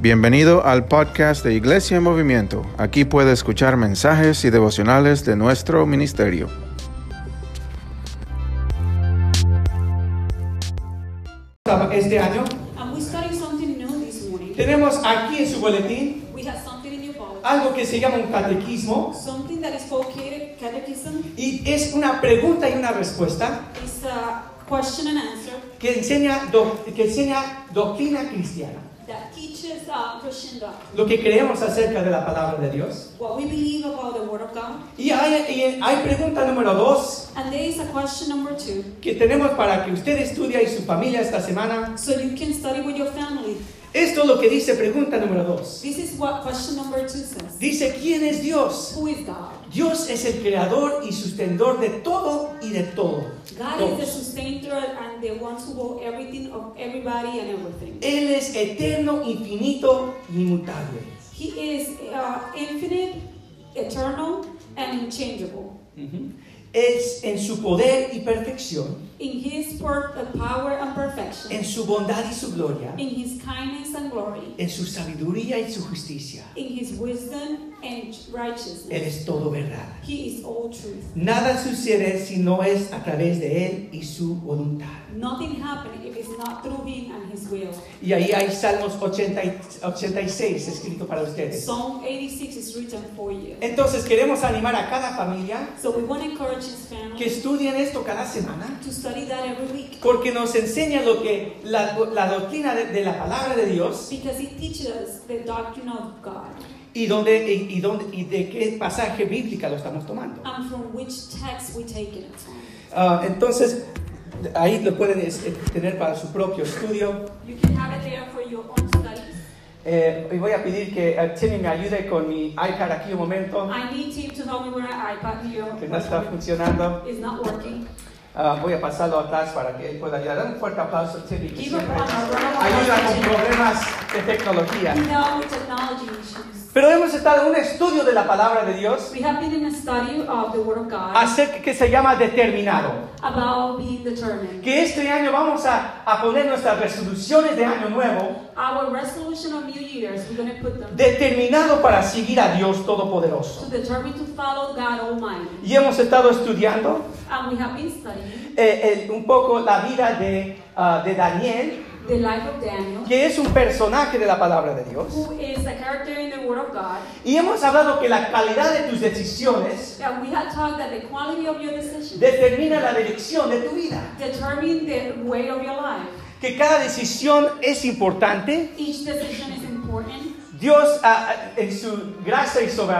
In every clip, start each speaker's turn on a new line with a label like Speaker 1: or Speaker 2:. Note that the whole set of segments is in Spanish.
Speaker 1: Bienvenido al podcast de Iglesia en Movimiento. Aquí puede escuchar mensajes y devocionales de nuestro ministerio.
Speaker 2: este año.
Speaker 3: And we studied something new this morning.
Speaker 2: Tenemos aquí en su boletín
Speaker 3: We have something in your Bible,
Speaker 2: algo que se llama un catequismo
Speaker 3: something that is catechism.
Speaker 2: y es una pregunta y una respuesta
Speaker 3: It's a question and answer
Speaker 2: que enseña, doc- que enseña doctrina cristiana.
Speaker 3: that teaches uh, Christian doctrine,
Speaker 2: Lo que creemos acerca de la palabra de Dios.
Speaker 3: what we believe about the Word of God.
Speaker 2: Y hay, y hay pregunta número dos
Speaker 3: And there is a question number two,
Speaker 2: que tenemos para que usted estudie y su familia esta semana.
Speaker 3: so you can study with your family.
Speaker 2: Esto es lo que dice pregunta número dos.
Speaker 3: This is what question number two says.
Speaker 2: Dice, ¿quién es Dios?
Speaker 3: Who is God?
Speaker 2: Dios es el creador y sustentador de todo y de todo.
Speaker 3: God is the sustainer and the one who everything of everybody and everything.
Speaker 2: Él es eterno, infinito, inmutable.
Speaker 3: He is uh, infinite, eternal, and unchangeable.
Speaker 2: Ujú. Es en su poder y perfección,
Speaker 3: In His power and perfection,
Speaker 2: en su bondad y su gloria,
Speaker 3: in His kindness and glory,
Speaker 2: en su sabiduría y su justicia.
Speaker 3: in His wisdom and
Speaker 2: Él
Speaker 3: righteousness.
Speaker 2: es todo verdad.
Speaker 3: He is all truth.
Speaker 2: Nada sucede si no es a través de Él y su voluntad.
Speaker 3: Nothing happens if it's not through Him and His will.
Speaker 2: Y ahí hay Salmos 80 y- 86 escrito para ustedes.
Speaker 3: Psalm 86 is written for you.
Speaker 2: Entonces queremos animar a cada familia
Speaker 3: So we want to encourage His
Speaker 2: que
Speaker 3: family
Speaker 2: estudien esto cada semana.
Speaker 3: to study that every week
Speaker 2: Porque nos enseña lo que la, la doctrina de, de la palabra de Dios
Speaker 3: because it teaches us the doctrine of God
Speaker 2: y, dónde, y, y dónde, y de qué pasaje bíblica lo estamos tomando.
Speaker 3: and from which text we take it.
Speaker 2: Ah, entonces, ahí lo pueden eh, tener para su propio estudio.
Speaker 3: You can have it there for your own studies.
Speaker 2: Eh, y voy a pedir que eh, Timmy me ayude con mi iPad aquí un momento,
Speaker 3: I need Tim to help me with my iPad here.
Speaker 2: que no está funcionando.
Speaker 3: It's not working.
Speaker 2: Ah, voy a pasarlo atrás para que él pueda ayudar. Dale un fuerte aplauso a Timmy, ayuda con problemas de tecnología.
Speaker 3: Technology issues.
Speaker 2: Pero hemos estado en un estudio de la palabra de Dios
Speaker 3: We have been in a study of the Word of God
Speaker 2: acerca que se llama determinado.
Speaker 3: about being determined.
Speaker 2: Que este año vamos a, a poner nuestras resoluciones de año nuevo
Speaker 3: Our resolution of New Year's, we're going to put them
Speaker 2: determinado para seguir a Dios Todopoderoso.
Speaker 3: to determine to follow God Almighty.
Speaker 2: Y hemos estado estudiando
Speaker 3: And we have been studying
Speaker 2: eh, el- un poco la vida de, ah, de Daniel,
Speaker 3: the life of Daniel,
Speaker 2: que es un personaje de la palabra de Dios.
Speaker 3: who is a character in the Word of God.
Speaker 2: Y hemos hablado que la calidad de tus decisiones
Speaker 3: we had talked that the quality of your decision
Speaker 2: determina la dirección de tu vida.
Speaker 3: determine the way of your life.
Speaker 2: Que cada decisión es importante.
Speaker 3: Each decision is important.
Speaker 2: Dios, ah, ah, en su gracia y sobre,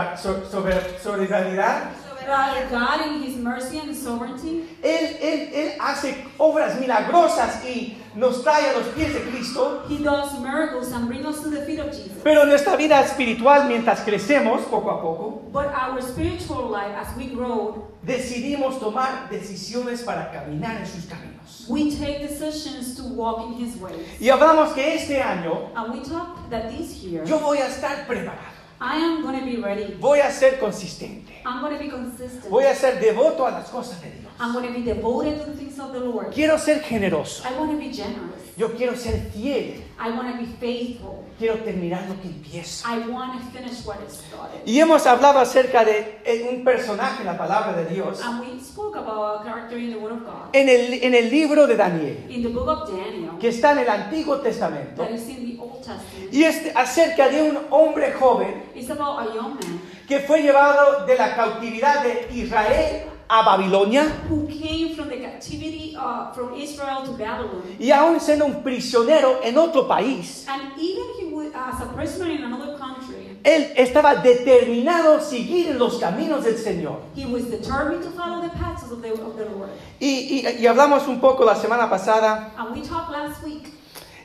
Speaker 3: God in His mercy and sovereignty,
Speaker 2: él, él, él hace obras milagrosas y nos trae a los pies de Cristo.
Speaker 3: He does miracles and brings us to the feet of Jesus.
Speaker 2: Pero nuestra vida espiritual, mientras crecemos poco a poco,
Speaker 3: But our spiritual life, as we grow,
Speaker 2: decidimos tomar decisiones para caminar en sus caminos.
Speaker 3: we take decisions to walk in His ways.
Speaker 2: Y hablamos que este año
Speaker 3: And we talk that this year,
Speaker 2: yo voy a estar preparado,
Speaker 3: I am going to be ready.
Speaker 2: voy a ser consistente,
Speaker 3: I'm going to be consistent.
Speaker 2: voy a ser devoto a las cosas de Dios.
Speaker 3: I'm going to be devoted to the things of the Lord.
Speaker 2: Quiero ser generoso,
Speaker 3: I want to be generous.
Speaker 2: yo quiero ser fiel,
Speaker 3: I want to be faithful.
Speaker 2: quiero terminar lo que empiezo.
Speaker 3: I want to finish what is started.
Speaker 2: Y hemos hablado acerca de eh, un personaje en la palabra de Dios
Speaker 3: And we spoke about a character in the Word of God.
Speaker 2: en el, en el libro de Daniel,
Speaker 3: In the book of Daniel,
Speaker 2: que está en el Antiguo Testamento,
Speaker 3: that is in the Old Testament,
Speaker 2: y es acerca de un hombre joven
Speaker 3: it's about a young man
Speaker 2: que fue llevado de la cautividad de Israel a Babilonia
Speaker 3: who came from the captivity uh, from Israel to Babylon.
Speaker 2: y aún siendo un prisionero en otro país,
Speaker 3: And even he was as a prisoner in another country,
Speaker 2: él estaba determinado a seguir los caminos del Señor.
Speaker 3: he was determined to follow the paths of the, of the Lord.
Speaker 2: Y, y- y hablamos un poco la semana pasada
Speaker 3: And we talked last week.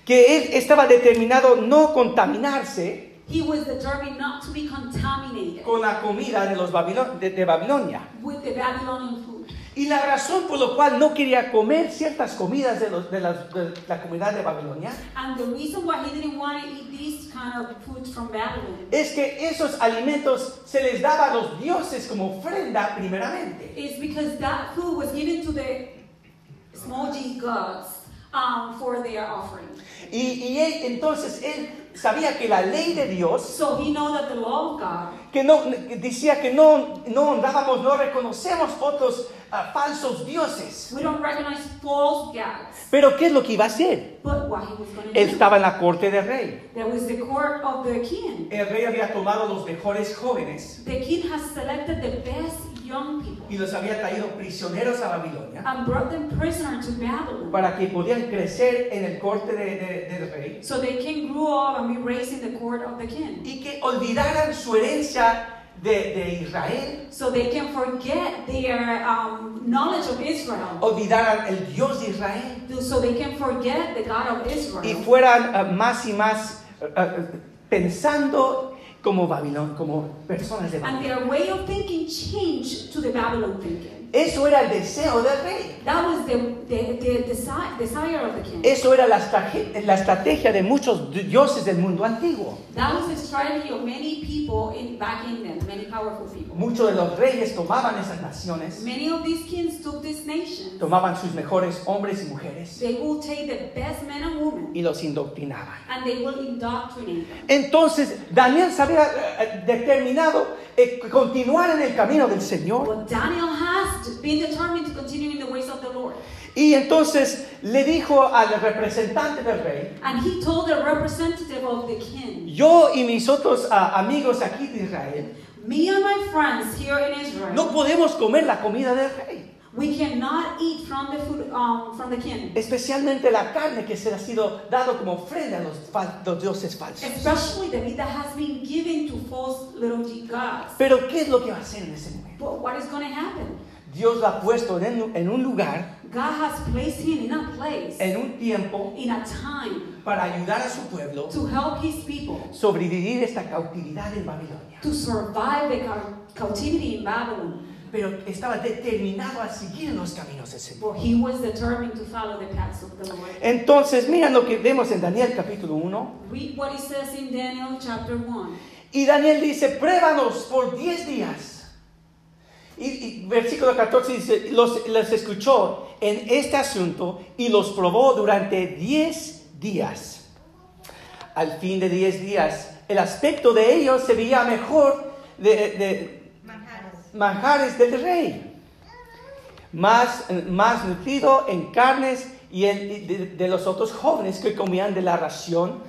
Speaker 2: que él estaba determinado no contaminarse
Speaker 3: He was determined not to be contaminated
Speaker 2: con la comida de, los Babilo- de- de Babilonia.
Speaker 3: with the Babylonian food.
Speaker 2: Y la razón por la cual no quería comer ciertas comidas de, los- de las- de la comunidad de Babilonia
Speaker 3: And the reason why he didn't want to eat these kind of foods from Babylon
Speaker 2: es que esos alimentos se les daba a los dioses como ofrenda primeramente.
Speaker 3: is because that food was given to the small gods um, for their offering.
Speaker 2: Y, y él, entonces él sabía que la ley de Dios,
Speaker 3: So he know that the law of God
Speaker 2: que no, decía que no, no honrábamos, no reconocemos otros falsos dioses.
Speaker 3: we don't recognize false gods.
Speaker 2: Pero ¿qué es lo que iba a hacer?
Speaker 3: But what he was going to
Speaker 2: Él
Speaker 3: do?
Speaker 2: estaba en la corte del rey.
Speaker 3: Was the court of the king.
Speaker 2: El rey había tomado los mejores jóvenes
Speaker 3: The king has selected the best young people
Speaker 2: y los había traído prisioneros a Babilonia
Speaker 3: and brought them prisoner to Babylon.
Speaker 2: para que pudieran crecer en el corte de- de- del rey
Speaker 3: So they can grow up and be raised in the court of the king.
Speaker 2: y que olvidaran su herencia de, de Israel,
Speaker 3: So they can forget their um, knowledge of Israel.
Speaker 2: olvidaran el Dios de Israel
Speaker 3: So they can forget the God of
Speaker 2: y
Speaker 3: Israel.
Speaker 2: fueran ah, más y más ah, pensando como Babilón, como personas de
Speaker 3: And
Speaker 2: Babilón.
Speaker 3: their way of thinking changed to the Babylon thinking.
Speaker 2: Eso era el deseo del rey.
Speaker 3: That was the, the, the desi- desire of the king.
Speaker 2: Eso era la, estrategia de muchos dioses del mundo antiguo.
Speaker 3: That was the strategy of many people in, back in then, many powerful people.
Speaker 2: Muchos de los reyes tomaban esas naciones,
Speaker 3: Many of these kings took this nation.
Speaker 2: tomaban sus mejores hombres y mujeres
Speaker 3: They will take the best men and women
Speaker 2: y los indoctrinaban.
Speaker 3: and they will indoctrinate them.
Speaker 2: Entonces Daniel se había eh, determinado eh, continuar en el camino del Señor
Speaker 3: But Daniel has been determined to continue in the ways of the Lord.
Speaker 2: y entonces le dijo al representante del rey,
Speaker 3: And he told the representative of the king,
Speaker 2: yo y mis otros ah, amigos aquí de Israel
Speaker 3: Me and my friends here in Israel,
Speaker 2: no podemos comer la comida del rey,
Speaker 3: we cannot eat from the food um, from the king.
Speaker 2: especialmente la carne que se ha sido dado como ofrenda a los, fal- los dioses falsos.
Speaker 3: Especially the meat that has been given to false little gods.
Speaker 2: Pero ¿qué es lo que va a hacer en ese momento?
Speaker 3: But what is going to happen?
Speaker 2: Dios lo ha puesto en, en un lugar,
Speaker 3: God has placed him in a place,
Speaker 2: en un tiempo,
Speaker 3: in a time,
Speaker 2: para ayudar a su pueblo
Speaker 3: to help his people
Speaker 2: sobrevivir esta cautividad en Babilonia.
Speaker 3: to survive the cau- captivity in Babylon.
Speaker 2: Pero estaba determinado a seguir los caminos del Señor.
Speaker 3: He was determined to follow the paths of the Lord.
Speaker 2: Entonces, mira lo que vemos en Daniel capítulo 1.
Speaker 3: Read what it says in Daniel chapter 1.
Speaker 2: Y Daniel dice, pruébanos por 10 días. Y, y versículo 14 dice, los, les escuchó en este asunto y los probó durante 10 días. Al fin de 10 días, el aspecto de ellos se veía mejor de, de manjares del rey. Más, más nutrido en carnes y de, los otros jóvenes que comían de la ración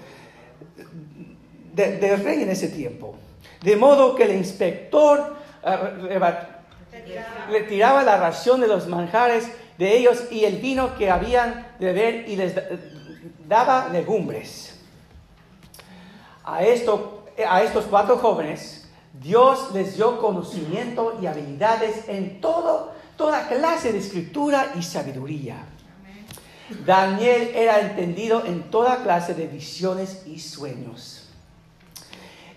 Speaker 2: de- del rey en ese tiempo. De modo que el inspector ah, retiraba la ración de los manjares de ellos y el vino que habían de beber y les da- daba legumbres. A, esto, a estos cuatro jóvenes, Dios les dio conocimiento y habilidades en todo, toda clase de escritura y sabiduría. Daniel era entendido en toda clase de visiones y sueños.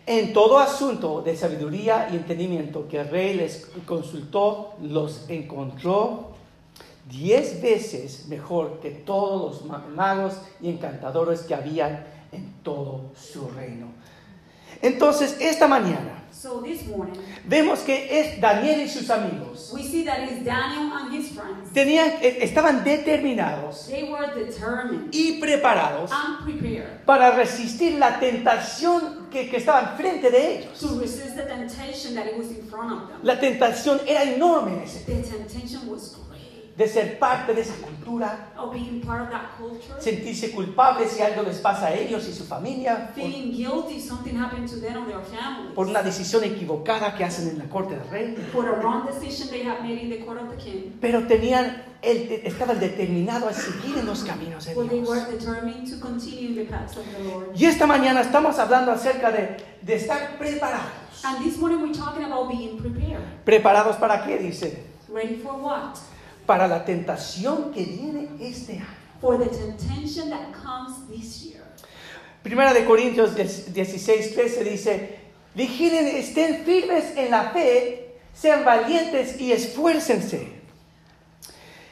Speaker 2: En todo asunto de sabiduría y entendimiento que el rey les consultó, los encontró diez veces mejor que todos los ma- magos y encantadores que habían en todo su reino. Entonces, esta mañana
Speaker 3: So this morning,
Speaker 2: vemos que es Daniel y sus amigos.
Speaker 3: we see that it's Daniel and his friends.
Speaker 2: Tenían, eh, estaban determinados
Speaker 3: They were determined
Speaker 2: y preparados
Speaker 3: and prepared
Speaker 2: para resistir la tentación que, que estaba enfrente de ellos.
Speaker 3: to resist the temptation that it was in front of them.
Speaker 2: La tentación era enorme en ese
Speaker 3: The temptation was great
Speaker 2: de ser parte de esa cultura,
Speaker 3: of being part of that culture,
Speaker 2: sentirse culpables si algo les pasa a ellos y su familia por,
Speaker 3: feeling guilty if something happened to them or their families,
Speaker 2: por una decisión equivocada que hacen en la corte del rey.
Speaker 3: for a wrong decision they have made in the court of the king.
Speaker 2: Pero tenían, el- estaban determinados a seguir en los caminos de Dios. Y esta mañana estamos hablando acerca de, de estar preparados.
Speaker 3: And this morning we're talking about being prepared.
Speaker 2: ¿Preparados para qué? Dice.
Speaker 3: Ready for what?
Speaker 2: Para la tentación que viene este año.
Speaker 3: For the temptation that comes this year.
Speaker 2: Primera de Corintios 16, 13 dice, vigilen, estén firmes en la fe, sean valientes y esfuércense.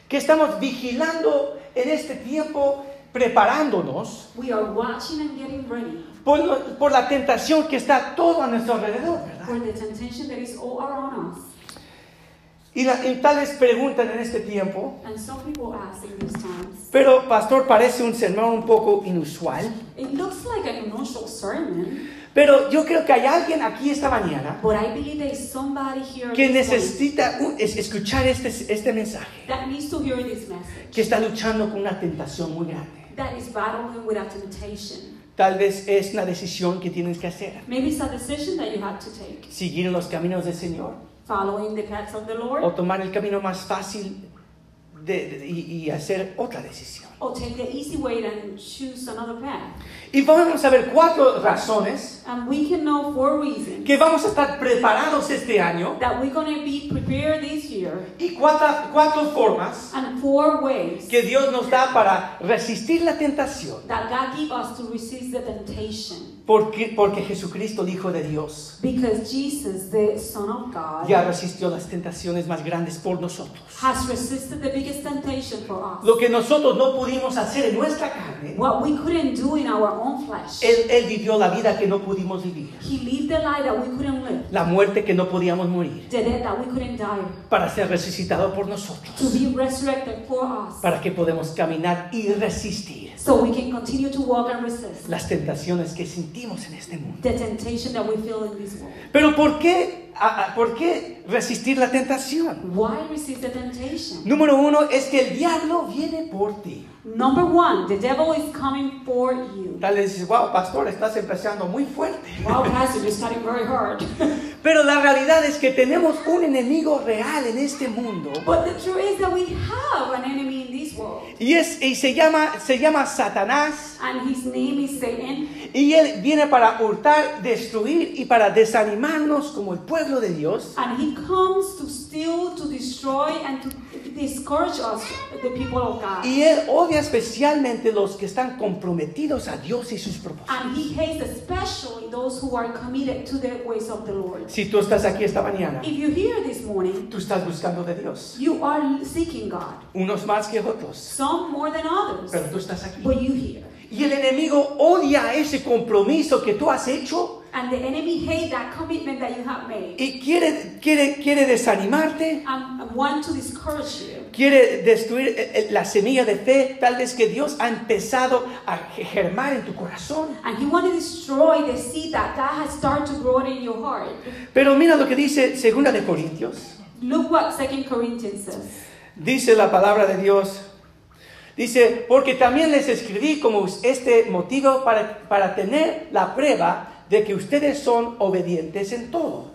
Speaker 2: Que estamos vigilando en este tiempo, preparándonos
Speaker 3: We are watching and getting ready
Speaker 2: por, por la tentación que está todo a nuestro alrededor, ¿verdad?
Speaker 3: for the temptation that is all around us.
Speaker 2: Y, la- y tal vez preguntan en este tiempo,
Speaker 3: And some people ask in these times,
Speaker 2: pero pastor parece un sermón un poco inusual.
Speaker 3: it looks like an sermon,
Speaker 2: Pero yo creo que hay alguien aquí esta mañana
Speaker 3: but I believe there is somebody here
Speaker 2: que necesita un- es- escuchar este, este mensaje,
Speaker 3: that needs to hear this message,
Speaker 2: que está luchando con una tentación muy grande.
Speaker 3: that is battling with a temptation.
Speaker 2: Tal vez es una decisión que tienes que hacer.
Speaker 3: Maybe it's a decision that you have to take,
Speaker 2: Seguir en los caminos del Señor
Speaker 3: following the paths of the Lord,
Speaker 2: o tomar el camino más fácil de- de- y, y hacer otra decisión.
Speaker 3: or take the easy way and choose another path.
Speaker 2: Y vamos a ver cuatro razones
Speaker 3: And we can know four reasons
Speaker 2: que vamos a estar preparados este año
Speaker 3: that we're going to be prepared this year,
Speaker 2: y cuatro, cuatro formas
Speaker 3: and four ways
Speaker 2: que Dios nos da para resistir la tentación.
Speaker 3: that God give us to resist the temptation.
Speaker 2: Porque, porque Jesucristo, el Hijo de Dios,
Speaker 3: Because Jesus, the Son of God,
Speaker 2: ya resistió las tentaciones más grandes por nosotros.
Speaker 3: has resisted the biggest temptation for us.
Speaker 2: Lo que nosotros no pudimos hacer en nuestra carne,
Speaker 3: What we couldn't do in our own flesh.
Speaker 2: Él, él vivió la vida que no pudimos vivir,
Speaker 3: He lived the life that we couldn't live,
Speaker 2: la muerte que no podíamos morir,
Speaker 3: the death that we couldn't die,
Speaker 2: para ser resucitado por
Speaker 3: to
Speaker 2: nosotros,
Speaker 3: be resurrected for us,
Speaker 2: para que podamos caminar y resistir
Speaker 3: so we can continue to walk and resist
Speaker 2: las tentaciones que sentimos en este mundo.
Speaker 3: the temptation that we feel in this world.
Speaker 2: Pero ¿por qué, a- a- ¿por qué resistir la tentación?
Speaker 3: Why resist the temptation?
Speaker 2: Número uno es que el diablo viene por ti.
Speaker 3: Number one, the devil is coming for you.
Speaker 2: Tal vez dices, wow, pastor, estás empezando muy fuerte.
Speaker 3: Wow, Pastor, you're studying very hard.
Speaker 2: Pero la realidad es que tenemos un enemigo real en este mundo.
Speaker 3: but the truth is that we have an enemy
Speaker 2: Y, es, y se, llama, se llama Satanás.
Speaker 3: and his name is Satan.
Speaker 2: Y él viene para hurtar, destruir y para desanimarnos como el pueblo de Dios.
Speaker 3: And he comes to steal, to destroy, and to discourage us, the people of God.
Speaker 2: Y él odia especialmente los que están comprometidos a Dios y sus propósitos.
Speaker 3: And he hates especially those who are committed to the ways of the Lord.
Speaker 2: Si tú estás aquí esta mañana,
Speaker 3: If you're here this morning,
Speaker 2: tú estás buscando de Dios.
Speaker 3: you are seeking God.
Speaker 2: Unos más que otros.
Speaker 3: Some more than others.
Speaker 2: Pero tú estás aquí.
Speaker 3: But you here.
Speaker 2: Y el enemigo odia ese compromiso que tú has hecho
Speaker 3: And the enemy hates that commitment that you have made.
Speaker 2: y quiere, quiere, quiere desanimarte,
Speaker 3: And want to discourage you.
Speaker 2: quiere destruir eh, eh, la semilla de fe, tal vez que Dios ha empezado a germar en tu corazón.
Speaker 3: And he want to destroy the seed that God has started to grow in your heart.
Speaker 2: Pero mira lo que dice Segunda de Corintios.
Speaker 3: Look what Second Corinthians says.
Speaker 2: Dice la palabra de Dios. Dice, porque también les escribí como este motivo para, para tener la prueba de que ustedes son obedientes en todo.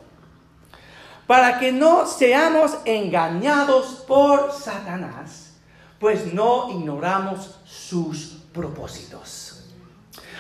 Speaker 2: Para que no seamos engañados por Satanás, pues no ignoramos sus propósitos.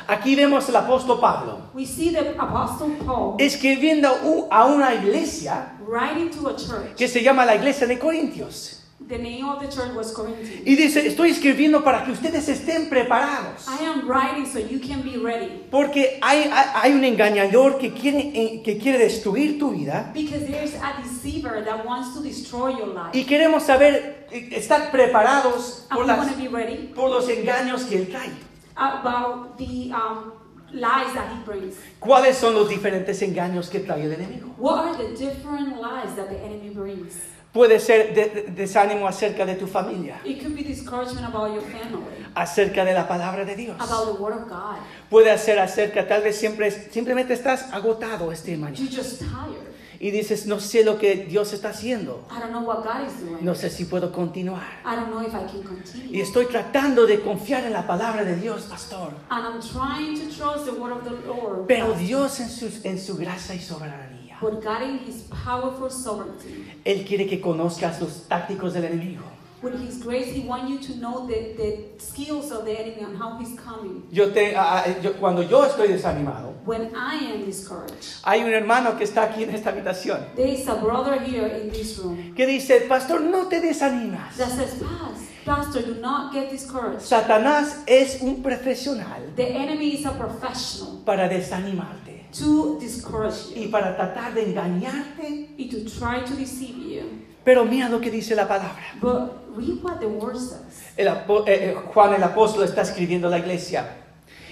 Speaker 2: Aquí vemos al apóstol Pablo
Speaker 3: We see the Apostle Paul
Speaker 2: escribiendo a una iglesia
Speaker 3: to a church.
Speaker 2: que se llama la iglesia de Corintios.
Speaker 3: The name of the church was Corinthians.
Speaker 2: Y dice, estoy escribiendo para que ustedes estén preparados.
Speaker 3: I am writing so you can be ready.
Speaker 2: Porque hay, hay, hay un engañador que quiere, eh, que quiere destruir tu vida.
Speaker 3: Because there's a deceiver that wants to destroy your life.
Speaker 2: Y queremos saber, eh, estar preparados por, las-
Speaker 3: want to be ready
Speaker 2: por los engaños que él trae.
Speaker 3: about the um, lies that he brings.
Speaker 2: ¿Cuáles son los diferentes engaños que trae el enemigo?
Speaker 3: What are the different lies that the enemy brings?
Speaker 2: Puede ser de- de- desánimo acerca de tu familia,
Speaker 3: It could be discouragement about your family,
Speaker 2: acerca de la palabra de Dios.
Speaker 3: about the word of God.
Speaker 2: Puede ser acerca, tal vez siempre, simplemente estás agotado este mañana.
Speaker 3: You're just tired.
Speaker 2: Y dices, no sé lo que Dios está haciendo.
Speaker 3: I don't know what God is doing.
Speaker 2: No sé si puedo continuar.
Speaker 3: I don't know if I can
Speaker 2: Y
Speaker 3: continue.
Speaker 2: estoy tratando de confiar en la palabra de Dios, pastor.
Speaker 3: And I'm trying to trust the word of the Lord.
Speaker 2: Pero Dios en su, en su gracia y soberanía,
Speaker 3: But God in His powerful sovereignty,
Speaker 2: Él quiere que conozcas los tácticos del enemigo.
Speaker 3: with His grace, He wants you to know the, the skills of the enemy and how He's coming.
Speaker 2: Yo te, a- a- yo- cuando yo estoy desanimado,
Speaker 3: When I am discouraged,
Speaker 2: hay un hermano que está aquí en esta habitación
Speaker 3: there is a brother here in this room
Speaker 2: que dice, pastor, no te desanimas.
Speaker 3: that says, Pas- Pastor, do not get discouraged.
Speaker 2: Satanás es un profesional
Speaker 3: The enemy is a professional
Speaker 2: para desanimarte
Speaker 3: to discourage
Speaker 2: y
Speaker 3: you
Speaker 2: para tratar de engañarte.
Speaker 3: and to try to deceive you.
Speaker 2: Pero mira lo que dice la palabra.
Speaker 3: But read what the word says.
Speaker 2: El eh, eh, Juan el apóstol está escribiendo a la iglesia.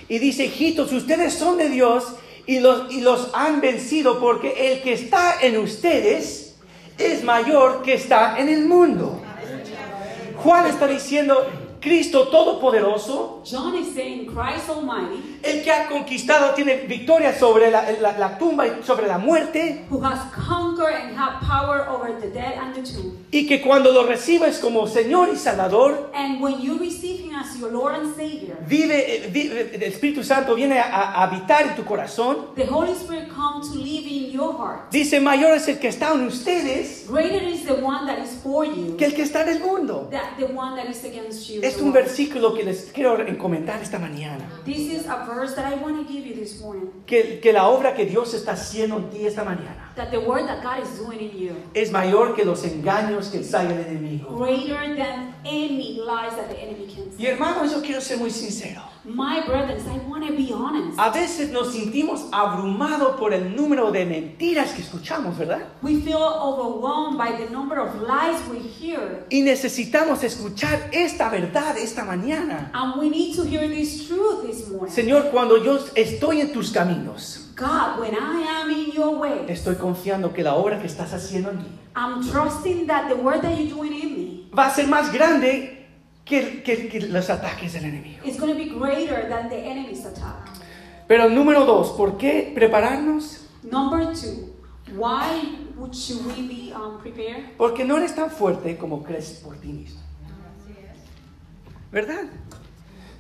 Speaker 2: Y dice, hijitos, ustedes son de Dios y los, y los han vencido porque el que está en ustedes es mayor que está en el mundo. Juan está diciendo, Cristo Todopoderoso,
Speaker 3: John is saying Christ Almighty,
Speaker 2: el que ha conquistado, tiene victoria sobre la, la- la tumba y sobre la muerte,
Speaker 3: who has conquered and have power over the dead and the tomb.
Speaker 2: y que cuando lo recibes como Señor y Salvador,
Speaker 3: And when you receive Him as your Lord and Savior,
Speaker 2: vive, eh, vive- el Espíritu Santo viene a, a habitar en tu corazón.
Speaker 3: the Holy Spirit comes to live in your heart.
Speaker 2: Dice, mayor es el que está en ustedes
Speaker 3: Greater is the one that is for you
Speaker 2: que el que está en el mundo.
Speaker 3: than the one that is against you.
Speaker 2: Es un versículo que les quiero comentar esta mañana.
Speaker 3: This is a verse that I want to give you this morning.
Speaker 2: Que, que la obra que Dios está haciendo en ti esta mañana
Speaker 3: That the word that God is doing in you,
Speaker 2: es mayor que los engaños que trae el enemigo.
Speaker 3: greater than any lies that the enemy can
Speaker 2: Y
Speaker 3: say.
Speaker 2: hermanos, yo quiero ser muy sincero.
Speaker 3: My brothers, I want to be honest.
Speaker 2: A veces nos sentimos abrumados por el número de mentiras que escuchamos, ¿verdad?
Speaker 3: We feel overwhelmed by the number of lies we hear.
Speaker 2: Y necesitamos escuchar esta verdad esta mañana.
Speaker 3: And we need to hear this truth this morning.
Speaker 2: Señor, cuando yo estoy en tus caminos,
Speaker 3: God, when I am in your way,
Speaker 2: estoy confiando que la obra que estás haciendo en mí
Speaker 3: I'm trusting that the work that you're doing in me
Speaker 2: va a ser más grande que, que- que los ataques del enemigo.
Speaker 3: is going to be greater than the enemy's attack.
Speaker 2: Pero número dos, ¿por qué prepararnos?
Speaker 3: Number two, why would should we be um, prepared?
Speaker 2: Porque no eres tan fuerte como crees por ti mismo. ¿Verdad?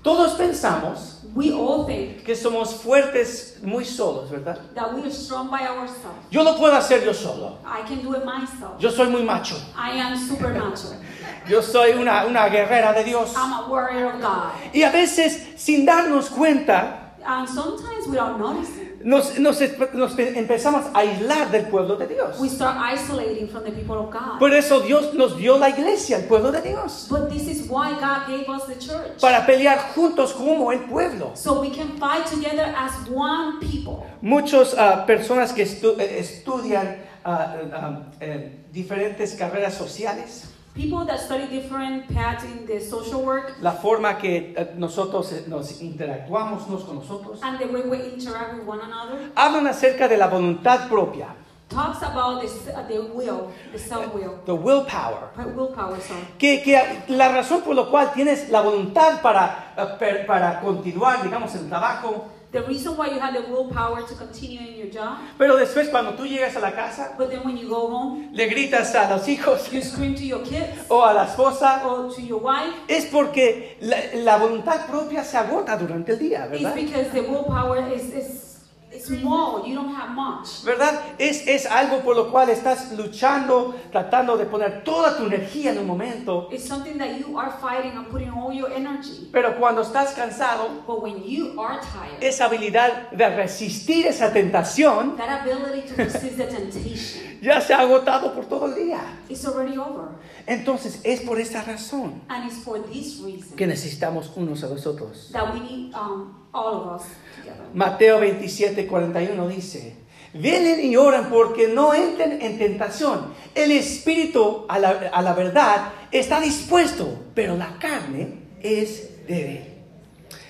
Speaker 2: Todos pensamos
Speaker 3: We all think
Speaker 2: que somos fuertes muy solos, ¿verdad?
Speaker 3: that we are strong by ourselves.
Speaker 2: Yo lo puedo hacer yo solo.
Speaker 3: I can do it myself.
Speaker 2: Yo soy muy macho.
Speaker 3: I am supernatural.
Speaker 2: Yo soy una, una guerrera de Dios.
Speaker 3: I'm a warrior of God.
Speaker 2: Y a veces, sin darnos cuenta,
Speaker 3: And sometimes without noticing,
Speaker 2: nos, nos, nos empezamos a aislar del pueblo de Dios.
Speaker 3: we start isolating from the people of God.
Speaker 2: Por eso Dios nos dio la iglesia, el pueblo de Dios.
Speaker 3: But this is why God gave us the church.
Speaker 2: Para pelear juntos como el pueblo.
Speaker 3: So we can fight together as one people.
Speaker 2: Muchas ah, personas que estu- eh, estudian ah, ah, eh, diferentes carreras sociales,
Speaker 3: People that study different paths in the social work
Speaker 2: la forma que eh, nosotros eh, nos interactuamos unos con nosotros,
Speaker 3: and the way we interact with one another
Speaker 2: hablan acerca de la voluntad propia,
Speaker 3: talks about this, uh, the will, the self-will,
Speaker 2: the willpower.
Speaker 3: willpower. Sorry.
Speaker 2: Que, que la razón por la cual tienes la voluntad para, eh, para continuar, digamos, el trabajo,
Speaker 3: The reason why you have the willpower to continue in your job,
Speaker 2: pero después cuando tú llegas a la casa,
Speaker 3: but then when you go home,
Speaker 2: le gritas a los hijos
Speaker 3: you scream to your kids
Speaker 2: o a la esposa,
Speaker 3: or to your wife.
Speaker 2: es porque la, la voluntad propia se agota durante el día,
Speaker 3: It's
Speaker 2: ¿verdad?
Speaker 3: because the willpower is, is small. You don't have much.
Speaker 2: ¿Verdad? Es, es algo por lo cual estás luchando, tratando de poner toda tu energía en un momento,
Speaker 3: It's something that you are fighting and putting all your energy.
Speaker 2: pero cuando estás cansado,
Speaker 3: But when you are tired,
Speaker 2: esa habilidad de resistir esa tentación
Speaker 3: that ability to resist the temptation
Speaker 2: ya se ha agotado por todo el día.
Speaker 3: is already over.
Speaker 2: Entonces es por esa razón
Speaker 3: And it's for this reason
Speaker 2: que necesitamos unos a los otros.
Speaker 3: that we need um, all of us together.
Speaker 2: Mateo 27, 41 dice, vienen y oran porque no entren en tentación. El espíritu a la, a la verdad está dispuesto, pero la carne es débil.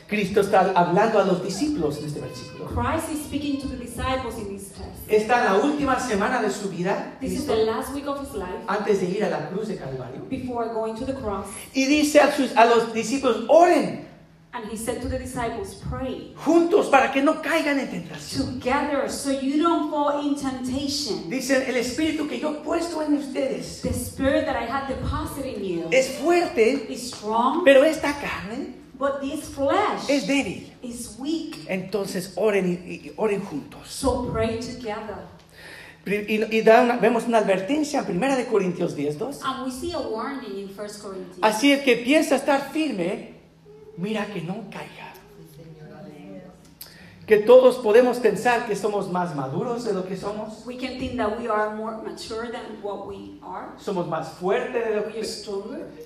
Speaker 2: Cristo está hablando a los discípulos en este versículo.
Speaker 3: Christ is speaking to the disciples in this text.
Speaker 2: Está en la última semana de su vida,
Speaker 3: This is the last week of his life
Speaker 2: antes de ir a la cruz de Calvario.
Speaker 3: before going to the cross.
Speaker 2: Y dice a, sus- a los discípulos, oren
Speaker 3: And he said to the disciples, Pray
Speaker 2: juntos para que no caigan en tentación.
Speaker 3: together so you don't fall in temptation.
Speaker 2: Dicen, el espíritu que yo he puesto en ustedes
Speaker 3: The spirit that I had deposited in you
Speaker 2: es fuerte,
Speaker 3: is strong,
Speaker 2: pero esta carne
Speaker 3: but this flesh
Speaker 2: es débil.
Speaker 3: is weak.
Speaker 2: Entonces oren y, oren juntos.
Speaker 3: So pray together.
Speaker 2: Y, y da una- vemos una advertencia en 1 de Corintios 10, 2.
Speaker 3: And we see a warning in 1 Corinthians.
Speaker 2: Así el que piensa estar firme, mira que no caiga. Que todos podemos pensar que somos más maduros de lo que somos,
Speaker 3: We can think that we are more mature than what we are, somos
Speaker 2: más fuertes de lo que,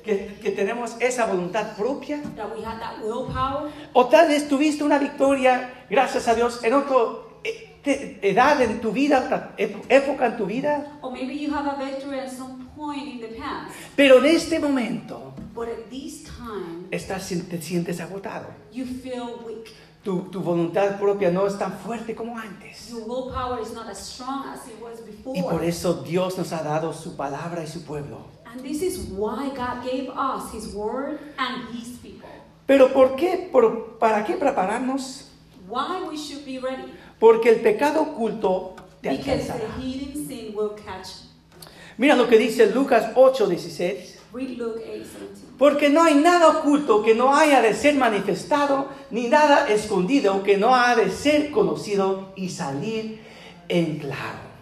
Speaker 2: que, que tenemos esa voluntad propia.
Speaker 3: that we have that willpower.
Speaker 2: O tal vez tuviste una victoria, gracias a Dios, en otra eh, edad en tu vida, época en tu vida.
Speaker 3: Or maybe you have a victory at some point in the past,
Speaker 2: Pero en este momento
Speaker 3: but at this time
Speaker 2: estás, te sientes agotado.
Speaker 3: you feel weak.
Speaker 2: tu, tu voluntad propia no es tan fuerte como antes.
Speaker 3: Your willpower is not as strong as it was before.
Speaker 2: Y por eso Dios nos ha dado su palabra y su pueblo.
Speaker 3: And this is why God gave us His word and His people.
Speaker 2: Pero ¿por qué? Por- ¿Para qué prepararnos?
Speaker 3: Why we should be ready?
Speaker 2: Porque el pecado oculto te
Speaker 3: Because
Speaker 2: alcanzará.
Speaker 3: the hidden sin will catch.
Speaker 2: Mira lo que dice Lucas 8, 16.
Speaker 3: Read Luke 8 17.
Speaker 2: Porque no hay nada oculto que no haya de ser manifestado, ni nada escondido que no ha de ser conocido y salir en claro.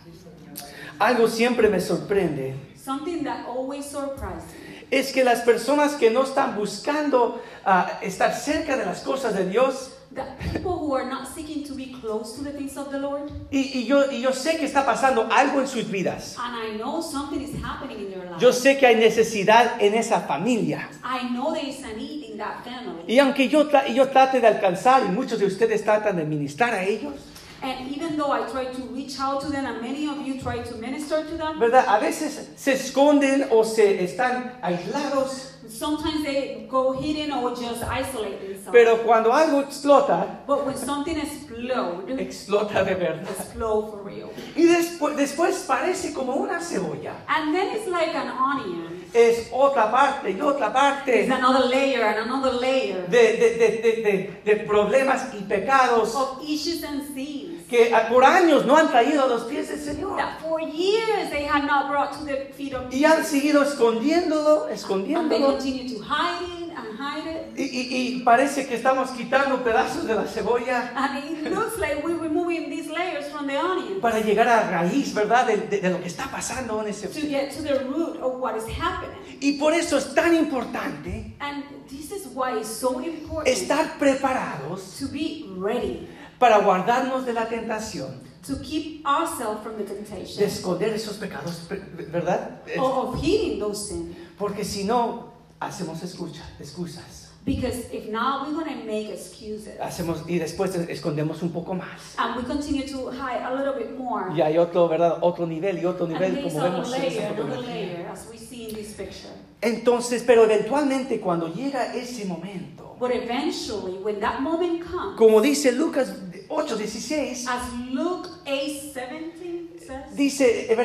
Speaker 2: Algo siempre me sorprende
Speaker 3: Something that always surprises.
Speaker 2: Es que las personas que no están buscando ah, estar cerca de las cosas de Dios,
Speaker 3: That people who are not seeking to be close to the things of the Lord,
Speaker 2: y, y yo, y yo sé que está pasando algo en sus vidas,
Speaker 3: and I know something is happening in their life.
Speaker 2: yo sé que hay necesidad en esa familia.
Speaker 3: I know there is a need in that family.
Speaker 2: Y aunque yo, tra- yo trate de alcanzar, y muchos de ustedes tratan de ministrar a ellos,
Speaker 3: And even though I try to reach out to them, and many of you try to minister to them,
Speaker 2: ¿verdad? A veces se esconden o se están aislados,
Speaker 3: sometimes they go hidden or just isolate themselves.
Speaker 2: pero cuando algo explota,
Speaker 3: but when something explodes,
Speaker 2: explota de verdad.
Speaker 3: explode for real.
Speaker 2: Y después, después parece como una cebolla.
Speaker 3: And then it's like an onion.
Speaker 2: Es otra parte y otra parte
Speaker 3: It's another layer and another layer
Speaker 2: de, de- de- de- de- de problemas y pecados
Speaker 3: of issues and sins
Speaker 2: que por años no han traído a los pies del Señor.
Speaker 3: that for years they had not brought to the feet of
Speaker 2: Y han seguido escondiéndolo,
Speaker 3: And they
Speaker 2: escondiéndolo.
Speaker 3: continue to hide it and hide it.
Speaker 2: Y, y- y parece que estamos quitando pedazos de la cebolla
Speaker 3: And it looks like we're removing these layers from the onion
Speaker 2: para llegar a la raíz, ¿verdad? De, de- de lo que está pasando en ese...
Speaker 3: to get to the root of what is happening.
Speaker 2: Y por eso es tan importante
Speaker 3: And this is why it's so important
Speaker 2: estar preparados
Speaker 3: to be ready,
Speaker 2: para guardarnos de la tentación,
Speaker 3: to keep ourselves from the
Speaker 2: de
Speaker 3: temptation
Speaker 2: esconder esos pecados, ¿verdad?
Speaker 3: or of hiding those sins.
Speaker 2: Porque si no, hacemos escucha, excusas.
Speaker 3: Because if not, we're going to make excuses.
Speaker 2: Hacemos, y después escondemos un poco más.
Speaker 3: And we continue to hide a little bit more.
Speaker 2: Y hay otro, ¿verdad? Otro nivel y otro nivel, como vemos en esta
Speaker 3: layer, another
Speaker 2: fotografía.
Speaker 3: layer, as we see in this picture.
Speaker 2: Entonces, pero eventualmente cuando llega ese momento,
Speaker 3: But eventually, when that moment comes,
Speaker 2: como dice Lucas 8:16,
Speaker 3: as Luke 8 17 says,
Speaker 2: dice,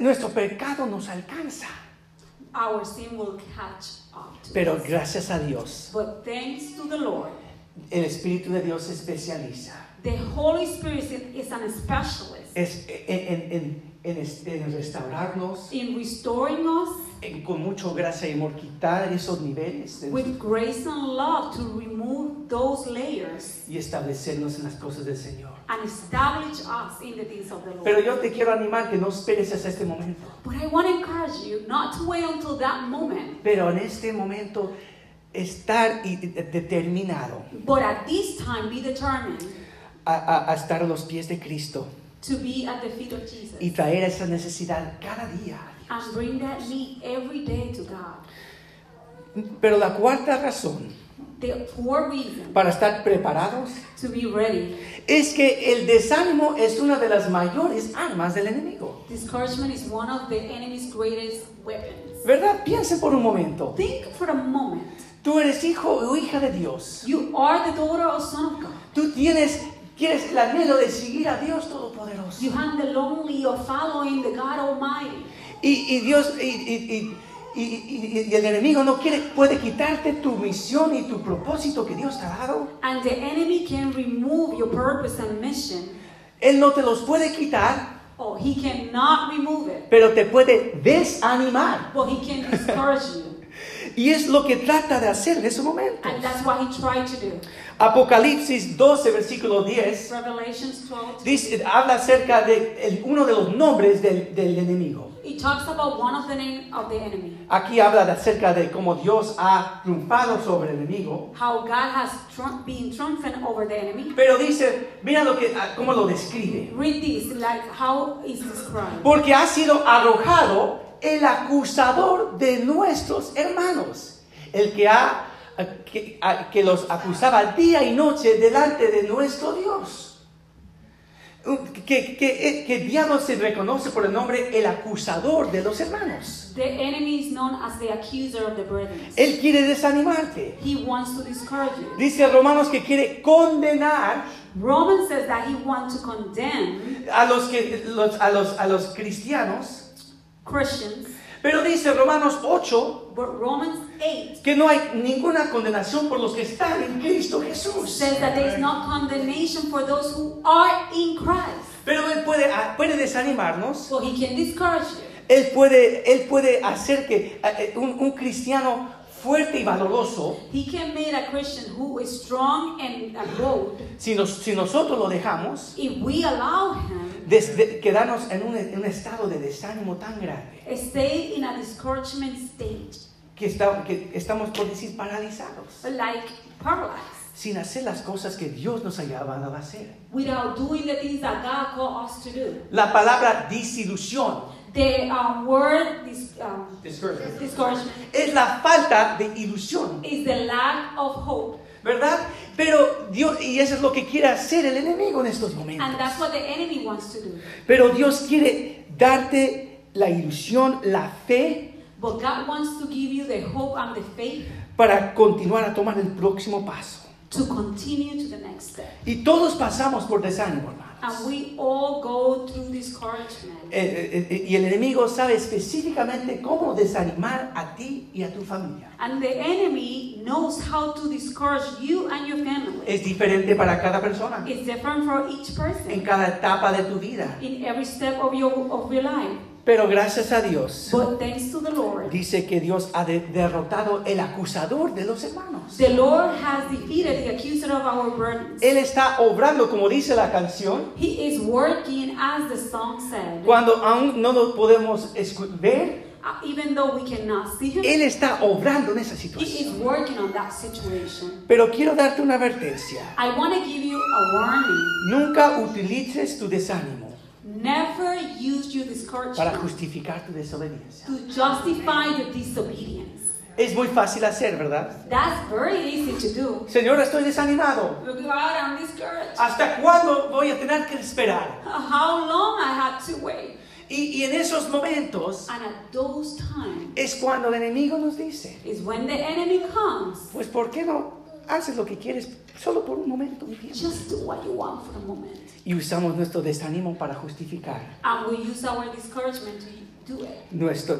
Speaker 2: nuestro pecado nos alcanza.
Speaker 3: our sin will catch up to
Speaker 2: Pero
Speaker 3: us.
Speaker 2: gracias a Dios,
Speaker 3: But thanks to the Lord,
Speaker 2: el Espíritu de Dios se especializa
Speaker 3: the Holy Spirit is, an specialist
Speaker 2: es en, en- en- en es- en restaurarnos,
Speaker 3: in restoring us
Speaker 2: con mucho gracia y amor quitar esos niveles
Speaker 3: with grace and love to remove those layers
Speaker 2: y establecernos en las cosas del Señor.
Speaker 3: and establish us in the things of the Lord.
Speaker 2: Pero yo te quiero animar que no esperes hasta este momento.
Speaker 3: But I want to encourage you not to wait until that moment,
Speaker 2: Pero en este momento estar determinado
Speaker 3: but at this time be determined
Speaker 2: a, a- a estar a los pies de Cristo
Speaker 3: to be at the feet of Jesus
Speaker 2: y traer esa necesidad cada día.
Speaker 3: And bring that need every day to God.
Speaker 2: Pero la cuarta razón
Speaker 3: The fourth reason
Speaker 2: para estar preparados
Speaker 3: to be ready.
Speaker 2: es que el desánimo es una de las mayores armas del enemigo.
Speaker 3: Discouragement is one of the enemy's greatest weapons.
Speaker 2: ¿Verdad? Piensen por un momento.
Speaker 3: Think for a moment.
Speaker 2: Tú eres hijo o hija de Dios.
Speaker 3: You are the daughter or son of God.
Speaker 2: Tú tienes, tienes el anhelo de seguir a Dios Todopoderoso.
Speaker 3: You have the lonely of following the God Almighty.
Speaker 2: Y, y Dios y, el enemigo no quiere, puede quitarte tu misión y tu propósito que Dios te ha dado.
Speaker 3: And the enemy can remove your purpose and mission.
Speaker 2: Él no te los puede quitar,
Speaker 3: Oh, he cannot remove it.
Speaker 2: pero te puede desanimar.
Speaker 3: But he can discourage you.
Speaker 2: Y es lo que trata de hacer en ese momento.
Speaker 3: And that's what he tried to do.
Speaker 2: Apocalipsis 12, versículo 10,
Speaker 3: Revelations 12.
Speaker 2: dice, habla acerca de el- uno de los nombres del, del enemigo.
Speaker 3: It talks about one of the name of the enemy.
Speaker 2: Aquí habla de acerca de cómo Dios ha triunfado sobre el enemigo.
Speaker 3: How God has been triumphant over the enemy.
Speaker 2: Pero dice, mira lo que, ah, cómo lo describe.
Speaker 3: Read this, like how is described.
Speaker 2: Porque ha sido arrojado el acusador de nuestros hermanos, el que, ha, que, a- que los acusaba día y noche delante de nuestro Dios. Que, que, que el diablo se reconoce por el nombre el acusador de los hermanos.
Speaker 3: The enemy is known as the accuser of the brethren.
Speaker 2: Él quiere desanimarte.
Speaker 3: He wants to discourage you.
Speaker 2: Dice Romanos que quiere condenar
Speaker 3: Romans says that he wants to condemn
Speaker 2: a los, que, los, a los, a los cristianos.
Speaker 3: Christians,
Speaker 2: Pero dice Romanos 8
Speaker 3: but Romans 8
Speaker 2: que no hay ninguna condenación por los que están en Cristo Jesús.
Speaker 3: says that there is no condemnation for those who are in Christ.
Speaker 2: Pero Él puede, ah, puede desanimarnos.
Speaker 3: So he can discourage you.
Speaker 2: Él puede, él puede hacer que eh, un, un cristiano fuerte y valoroso,
Speaker 3: He can make a Christian who is strong and bold
Speaker 2: si, nos- si nosotros lo dejamos,
Speaker 3: if we allow him
Speaker 2: desde quedarnos en un, en un estado de desánimo tan grande
Speaker 3: stay in a discouragement state,
Speaker 2: que, está- que estamos, por decir, paralizados,
Speaker 3: like paralyzed,
Speaker 2: sin hacer las cosas que Dios nos ha llamado a hacer.
Speaker 3: without doing the things that God called us to do.
Speaker 2: La palabra disilusión
Speaker 3: The um, word dis- um, discouragement
Speaker 2: es la falta de ilusión,
Speaker 3: is the lack of hope.
Speaker 2: ¿verdad? Pero Dios, y eso es lo que quiere hacer el enemigo en estos momentos.
Speaker 3: And that's what the enemy wants to do.
Speaker 2: Pero Dios quiere darte la ilusión, la fe,
Speaker 3: But God wants to give you the hope and the faith
Speaker 2: para continuar a tomar el próximo paso.
Speaker 3: to continue to the next step.
Speaker 2: Y todos pasamos por desánimo, hermanos.
Speaker 3: And we all go through discouragement.
Speaker 2: Eh, eh, eh, y el enemigo sabe específicamente cómo desanimar a ti y a tu familia.
Speaker 3: And the enemy knows how to discourage you and your family.
Speaker 2: Es diferente para cada persona,
Speaker 3: It's different for each
Speaker 2: en
Speaker 3: person
Speaker 2: cada etapa de tu vida.
Speaker 3: in every step of your of your life.
Speaker 2: Pero gracias a Dios,
Speaker 3: But thanks to the Lord,
Speaker 2: dice que Dios ha de- derrotado el acusador de los hermanos.
Speaker 3: the Lord has defeated the accuser of our burdens.
Speaker 2: Él está obrando, como dice la canción,
Speaker 3: He is working as the song said.
Speaker 2: cuando aún no lo podemos ver.
Speaker 3: Uh, even though we cannot see him,
Speaker 2: Él está obrando en esa
Speaker 3: he is
Speaker 2: situación.
Speaker 3: working on that situation.
Speaker 2: Pero quiero darte una advertencia.
Speaker 3: I want to give you a warning.
Speaker 2: Nunca utilices tu desánimo
Speaker 3: Never use your
Speaker 2: para
Speaker 3: discouragement
Speaker 2: justificar tu desobediencia.
Speaker 3: to justify your disobedience.
Speaker 2: Es muy fácil hacer, ¿verdad?
Speaker 3: That's very easy to do.
Speaker 2: Señor, estoy desanimado.
Speaker 3: Look, God, I'm discouraged.
Speaker 2: ¿Hasta cuándo voy a tener que esperar?
Speaker 3: How long I had to wait.
Speaker 2: Y, y en esos momentos
Speaker 3: And at those times
Speaker 2: es cuando el enemigo nos dice,
Speaker 3: is when the enemy comes.
Speaker 2: pues ¿por qué no haces lo que quieres solo por un momento, un tiempo?
Speaker 3: Just do what you want for a moment.
Speaker 2: Y usamos nuestro desánimo para justificar
Speaker 3: And we use our discouragement to do it.
Speaker 2: nuestro,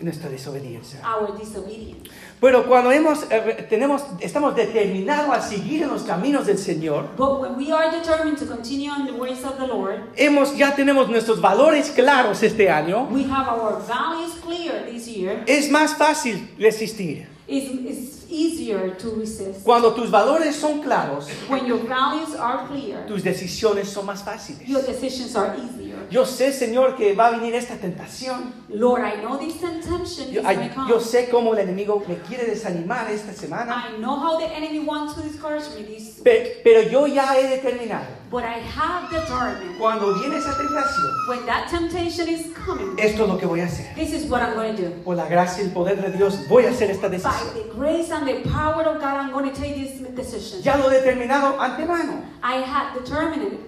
Speaker 2: nuestra desobediencia.
Speaker 3: Our disobedience.
Speaker 2: Pero cuando hemos, eh, tenemos, estamos determinados a seguir en los caminos del Señor,
Speaker 3: But when we are determined to continue on the ways of the Lord,
Speaker 2: hemos, ya tenemos nuestros valores claros este año,
Speaker 3: we have our values clear this year.
Speaker 2: es más fácil resistir.
Speaker 3: It's, it's easier to resist.
Speaker 2: Cuando tus valores son claros,
Speaker 3: When your values are clear,
Speaker 2: tus decisiones son más fáciles.
Speaker 3: your decisions are easier.
Speaker 2: Yo sé, Señor, que va a venir esta tentación.
Speaker 3: Lord, I know this temptation
Speaker 2: Yo,
Speaker 3: is to come.
Speaker 2: yo sé cómo el enemigo me quiere desanimar esta semana,
Speaker 3: I know how the enemy wants to discourage me this,
Speaker 2: pe- pero yo ya he determinado,
Speaker 3: but I have determined
Speaker 2: cuando viene esa tentación,
Speaker 3: when that temptation is coming,
Speaker 2: esto es lo que voy a hacer.
Speaker 3: this is what I'm going to do.
Speaker 2: Por la gracia y el poder de Dios, voy a hacer esta
Speaker 3: By
Speaker 2: decisión.
Speaker 3: the grace and the power of God, I'm going to take this decision.
Speaker 2: Ya lo he determinado antemano.
Speaker 3: I had determined.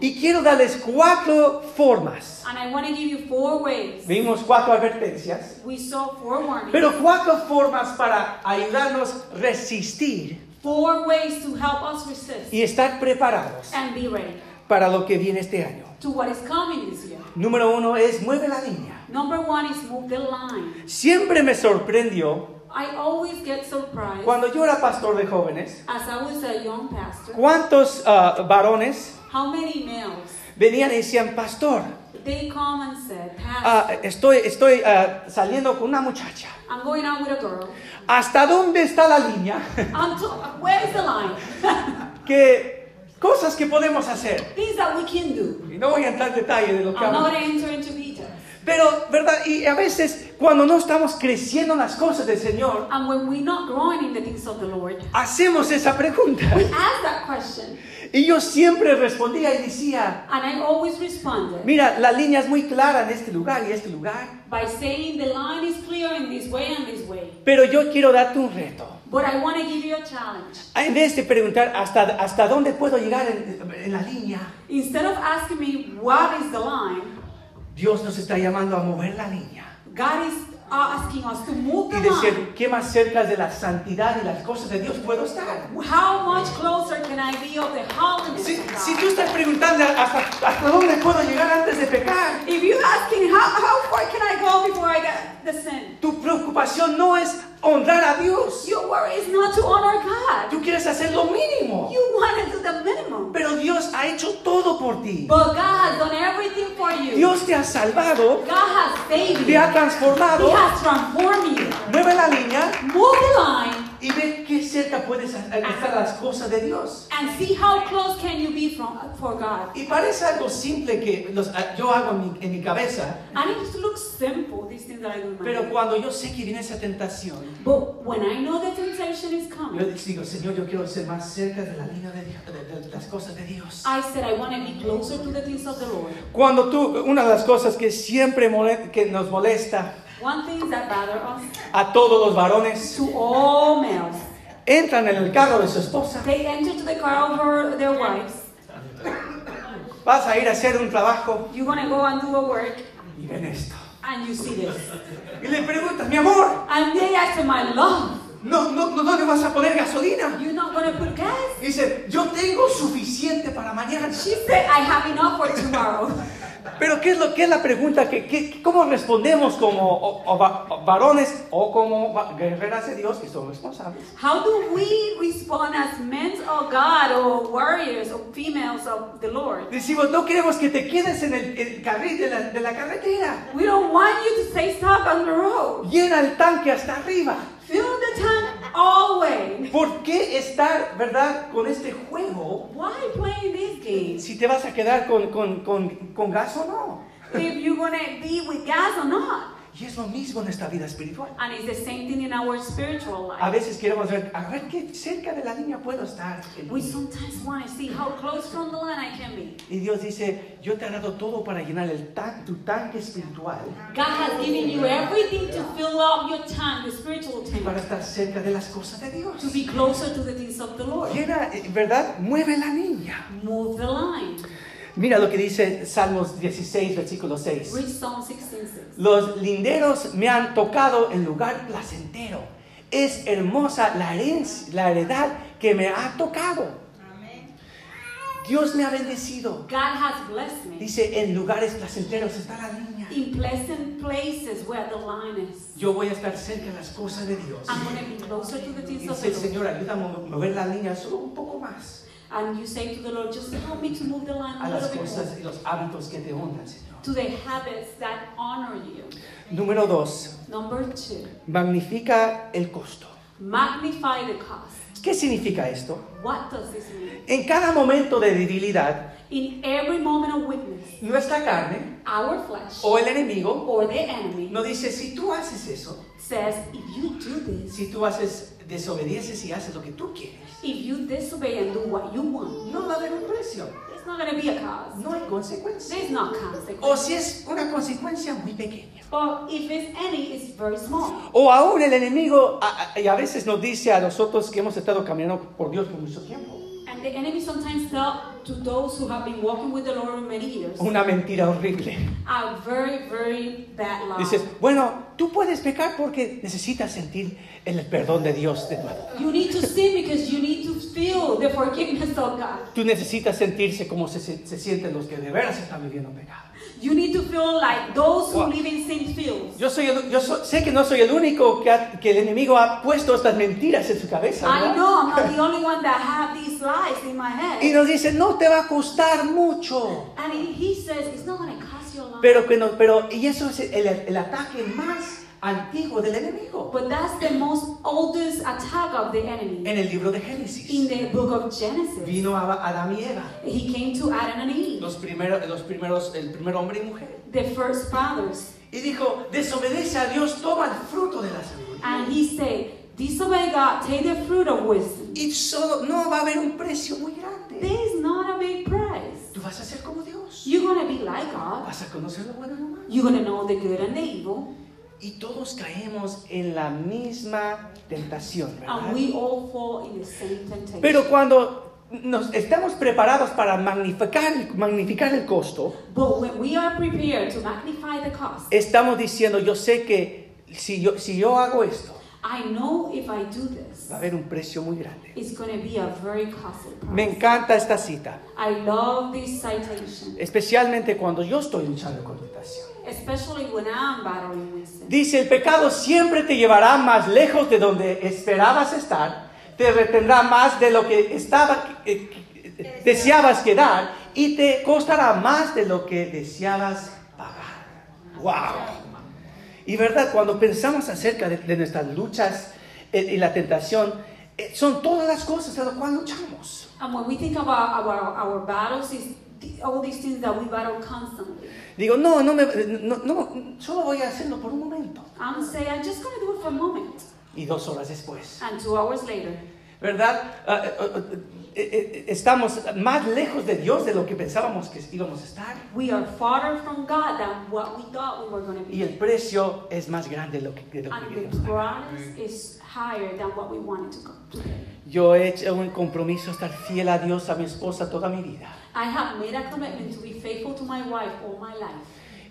Speaker 2: Y quiero darles cuatro formas.
Speaker 3: And I want to give you four ways.
Speaker 2: Vimos cuatro advertencias,
Speaker 3: We saw four warnings.
Speaker 2: pero cuatro formas para ayudarnos a resistir
Speaker 3: Four ways to help us resist
Speaker 2: y estar preparados
Speaker 3: and be ready
Speaker 2: para lo que viene este año.
Speaker 3: to what is coming this year.
Speaker 2: Número uno es mueve la línea.
Speaker 3: Number one is move the line.
Speaker 2: Siempre me sorprendió
Speaker 3: I always get surprised
Speaker 2: cuando yo era pastor de jóvenes,
Speaker 3: as I was a young pastor.
Speaker 2: cuántos ah, varones
Speaker 3: How many males
Speaker 2: venían y decían, pastor,
Speaker 3: they come and said,
Speaker 2: ah, estoy, estoy ah, saliendo con una muchacha.
Speaker 3: I'm going out with a girl.
Speaker 2: ¿Hasta dónde está la línea?
Speaker 3: Where is the line?
Speaker 2: que cosas que podemos hacer.
Speaker 3: Things that we can do.
Speaker 2: Y no voy a entrar en detalle de lo que
Speaker 3: I'm not
Speaker 2: hablo.
Speaker 3: into details.
Speaker 2: Pero, ¿verdad? Y a veces cuando no estamos creciendo en las cosas del Señor,
Speaker 3: And when we're not growing in the things of the Lord,
Speaker 2: hacemos esa pregunta.
Speaker 3: ask that question.
Speaker 2: Y yo siempre respondía y decía,
Speaker 3: And I always responded
Speaker 2: mira, la línea es muy clara en este lugar y este lugar.
Speaker 3: by saying the line is clear in this way and this way.
Speaker 2: Pero yo quiero darte un reto.
Speaker 3: But I want to give you a challenge.
Speaker 2: En vez de preguntar hasta, hasta dónde puedo llegar en, en la línea,
Speaker 3: Instead of asking me what is the line,
Speaker 2: Dios nos está llamando a mover la línea.
Speaker 3: God is asking us to move
Speaker 2: Y
Speaker 3: the
Speaker 2: decir, ¿qué más cerca de la santidad y las cosas de Dios puedo estar?
Speaker 3: How much closer can I be of the holiness
Speaker 2: Si,
Speaker 3: of God?
Speaker 2: si tú estás preguntando hasta, hasta dónde puedo llegar antes de pecar,
Speaker 3: If you're asking how, how far can I go before I get the sin,
Speaker 2: tu preocupación no es honrar a Dios.
Speaker 3: your worry is not to honor God.
Speaker 2: Tú quieres hacer lo mínimo.
Speaker 3: You want to do the minimum.
Speaker 2: Pero Dios ha hecho todo por ti.
Speaker 3: But God has done everything for you.
Speaker 2: Dios te ha salvado,
Speaker 3: God has saved
Speaker 2: te
Speaker 3: you.
Speaker 2: ha
Speaker 3: He
Speaker 2: transformado.
Speaker 3: has transformed you.
Speaker 2: Mueve la línea
Speaker 3: Move the line
Speaker 2: y ve cerca puedes estar las cosas de Dios.
Speaker 3: and see how close can you be from for God.
Speaker 2: Y parece algo simple que los- yo hago en mi, en mi cabeza,
Speaker 3: And it looks simple, these things that I do
Speaker 2: pero cuando yo sé que viene esa tentación,
Speaker 3: But when I know the temptation is
Speaker 2: yo
Speaker 3: coming,
Speaker 2: digo, Señor, yo quiero ser más cerca de la línea de, Dios- de- de las cosas de Dios.
Speaker 3: I said I want to be closer to the things of the Lord.
Speaker 2: Cuando tú, una de las cosas que siempre que nos molesta
Speaker 3: One thing that us
Speaker 2: a todos los varones,
Speaker 3: to all males,
Speaker 2: entran en el carro de su esposa,
Speaker 3: they enter to the car of her, their wives.
Speaker 2: vas a ir a hacer un trabajo
Speaker 3: You want to go and do a work,
Speaker 2: y ven esto.
Speaker 3: and you see this.
Speaker 2: Y le preguntas, mi amor,
Speaker 3: And they ask my love,
Speaker 2: no, no, no, ¿dónde vas a poner gasolina?
Speaker 3: you're not to put gas?
Speaker 2: Dice, yo tengo suficiente para mañana.
Speaker 3: She said, I have enough for tomorrow.
Speaker 2: Pero ¿qué es lo que es la pregunta? que que- ¿Cómo respondemos como o- o va- o varones o como guerreras de Dios que son responsables?
Speaker 3: How do we respond as men of God or warriors or females of the Lord?
Speaker 2: Decimos, no queremos que te quedes en el, el carril de la, de la carretera.
Speaker 3: We don't want you to stay stuck on the road.
Speaker 2: Llena el tanque hasta arriba.
Speaker 3: Fill the tank
Speaker 2: ¿Por qué estar, verdad, con este juego
Speaker 3: Why playing these games?
Speaker 2: si te vas a quedar con, con, con, con gas o no?
Speaker 3: If you're to be with gas or not.
Speaker 2: Y es lo mismo en nuestra vida espiritual.
Speaker 3: And it's the same thing in our spiritual
Speaker 2: A
Speaker 3: life.
Speaker 2: veces queremos ver, a ver qué cerca de la línea puedo estar.
Speaker 3: We sometimes want to see how close from the line I can be.
Speaker 2: Y Dios dice, yo te he dado todo para llenar el tan- tu tanque espiritual
Speaker 3: God has given you everything to fill up your tank, the spiritual
Speaker 2: y para
Speaker 3: tank,
Speaker 2: estar cerca de las cosas de Dios.
Speaker 3: to be closer to the things of the Lord.
Speaker 2: Llena, ¿verdad? Mueve la niña.
Speaker 3: Move the line.
Speaker 2: Mira lo que dice Salmos 16, versículo 6.
Speaker 3: Read Psalm 16:6.
Speaker 2: Los linderos me han tocado en lugar placentero. Es hermosa la, herencia, la heredad que me ha tocado. Dios me ha bendecido.
Speaker 3: God has blessed me
Speaker 2: Dice, en lugares placenteros está la niña.
Speaker 3: in pleasant places where the line is.
Speaker 2: Yo voy a estar cerca de las cosas de Dios.
Speaker 3: I'm going to be closer to the
Speaker 2: Y
Speaker 3: things of
Speaker 2: dice,
Speaker 3: the Lord.
Speaker 2: Señor, ayúdame a mover la línea solo un poco más
Speaker 3: And you say to the Lord, just help me to move the line
Speaker 2: a
Speaker 3: a
Speaker 2: las cosas
Speaker 3: more
Speaker 2: y los hábitos que te honran, Señor.
Speaker 3: to the habits that honor you.
Speaker 2: Número dos,
Speaker 3: Number two,
Speaker 2: magnifica el costo.
Speaker 3: magnify the cost.
Speaker 2: ¿Qué significa esto?
Speaker 3: What does this mean?
Speaker 2: En cada momento de debilidad,
Speaker 3: In every moment of weakness,
Speaker 2: nuestra carne
Speaker 3: our flesh
Speaker 2: o el enemigo
Speaker 3: or the enemy
Speaker 2: nos dice, si tú haces eso,
Speaker 3: says, if you do this,
Speaker 2: si tú haces, desobedeces y haces lo que tú quieres,
Speaker 3: if you disobey and do what you want,
Speaker 2: no va a haber un precio,
Speaker 3: it's not going to be a cause.
Speaker 2: no hay consecuencia.
Speaker 3: There's no
Speaker 2: O
Speaker 3: consequence.
Speaker 2: si es una consecuencia muy pequeña.
Speaker 3: But if it's any, it's very small.
Speaker 2: O aún el enemigo a, a- y a veces nos dice a nosotros que hemos estado caminando por Dios por mucho tiempo,
Speaker 3: the enemy sometimes tell to those who have been walking with the Lord many years
Speaker 2: una mentira horrible.
Speaker 3: a very, very bad lie.
Speaker 2: Dices, bueno, tú puedes pecar porque necesitas sentir el perdón de Dios de nuevo.
Speaker 3: You need to sin because you need to feel the forgiveness of God.
Speaker 2: Tú necesitas sentirse como se- se sienten los que de veras están viviendo pecado.
Speaker 3: You need to feel like those who
Speaker 2: Wow.
Speaker 3: live in sin feels.
Speaker 2: Yo, soy el- yo so- sé que no soy el único que, ha- que el enemigo ha puesto estas mentiras en su cabeza.
Speaker 3: I know I'm not the only one that have these lies in my
Speaker 2: Y
Speaker 3: head.
Speaker 2: nos dice, no te va a costar mucho.
Speaker 3: And he he says it's not going to cost you a lot.
Speaker 2: Pero, que no, pero y eso es el, el ataque más antiguo del enemigo.
Speaker 3: But that's the most oldest attack of the enemy.
Speaker 2: En el libro de
Speaker 3: In
Speaker 2: Génesis
Speaker 3: the book of Genesis,
Speaker 2: vino a Adán y Eva,
Speaker 3: he came to Adam and Eve,
Speaker 2: los primeros, los primeros, el primer hombre y mujer.
Speaker 3: the first fathers,
Speaker 2: Y dijo, desobedece a Dios, toma el fruto de la sabiduría.
Speaker 3: and he said, Disobey God, take the fruit of wisdom.
Speaker 2: Y solo no va a haber un precio muy grande.
Speaker 3: There is not a big price.
Speaker 2: Tú vas a ser como Dios.
Speaker 3: You're going to be like God.
Speaker 2: Vas a conocer lo bueno y lo malo.
Speaker 3: You're going to know the good and the evil.
Speaker 2: Y todos caemos en la misma tentación,
Speaker 3: And
Speaker 2: ¿verdad?
Speaker 3: we all fall in the same temptation.
Speaker 2: Pero cuando nos estamos preparados para magnificar, magnificar el costo,
Speaker 3: but when we are prepared to magnify the cost,
Speaker 2: estamos diciendo, yo sé que si yo, si yo hago esto,
Speaker 3: I know if I do this,
Speaker 2: va a haber un precio muy grande.
Speaker 3: it's going to be a very costly
Speaker 2: Me encanta esta cita,
Speaker 3: I love this citation,
Speaker 2: especialmente cuando yo estoy luchando con tentación.
Speaker 3: Especially when I'm battling with sin.
Speaker 2: Dice, el pecado siempre te llevará más lejos de donde esperabas estar, te retendrá más de lo que estaba, que- que- deseabas quedar y te costará más de lo que deseabas pagar. ¡Wow! Y verdad, cuando pensamos acerca de, de nuestras luchas eh, y la tentación, eh, son todas las cosas a las cuales luchamos.
Speaker 3: And when we think about our, our battles, all these things that we battle constantly.
Speaker 2: Digo, no, no, me, no, no, solo voy a hacerlo por un momento.
Speaker 3: I'm saying, I'm just going to do it for a moment.
Speaker 2: Y dos horas después.
Speaker 3: And two hours later,
Speaker 2: ¿verdad? Ah, ah, eh, eh, estamos más lejos de Dios de lo que pensábamos que íbamos a estar.
Speaker 3: we are farther from God than what we thought we were going to
Speaker 2: Y
Speaker 3: be.
Speaker 2: el precio es más grande de lo que, de lo que
Speaker 3: And the
Speaker 2: queríamos pagar.
Speaker 3: price is higher than what we wanted to, go, to.
Speaker 2: Yo he hecho un compromiso estar fiel a Dios, a mi esposa toda mi vida.
Speaker 3: I have made a commitment to be faithful to my wife all my life.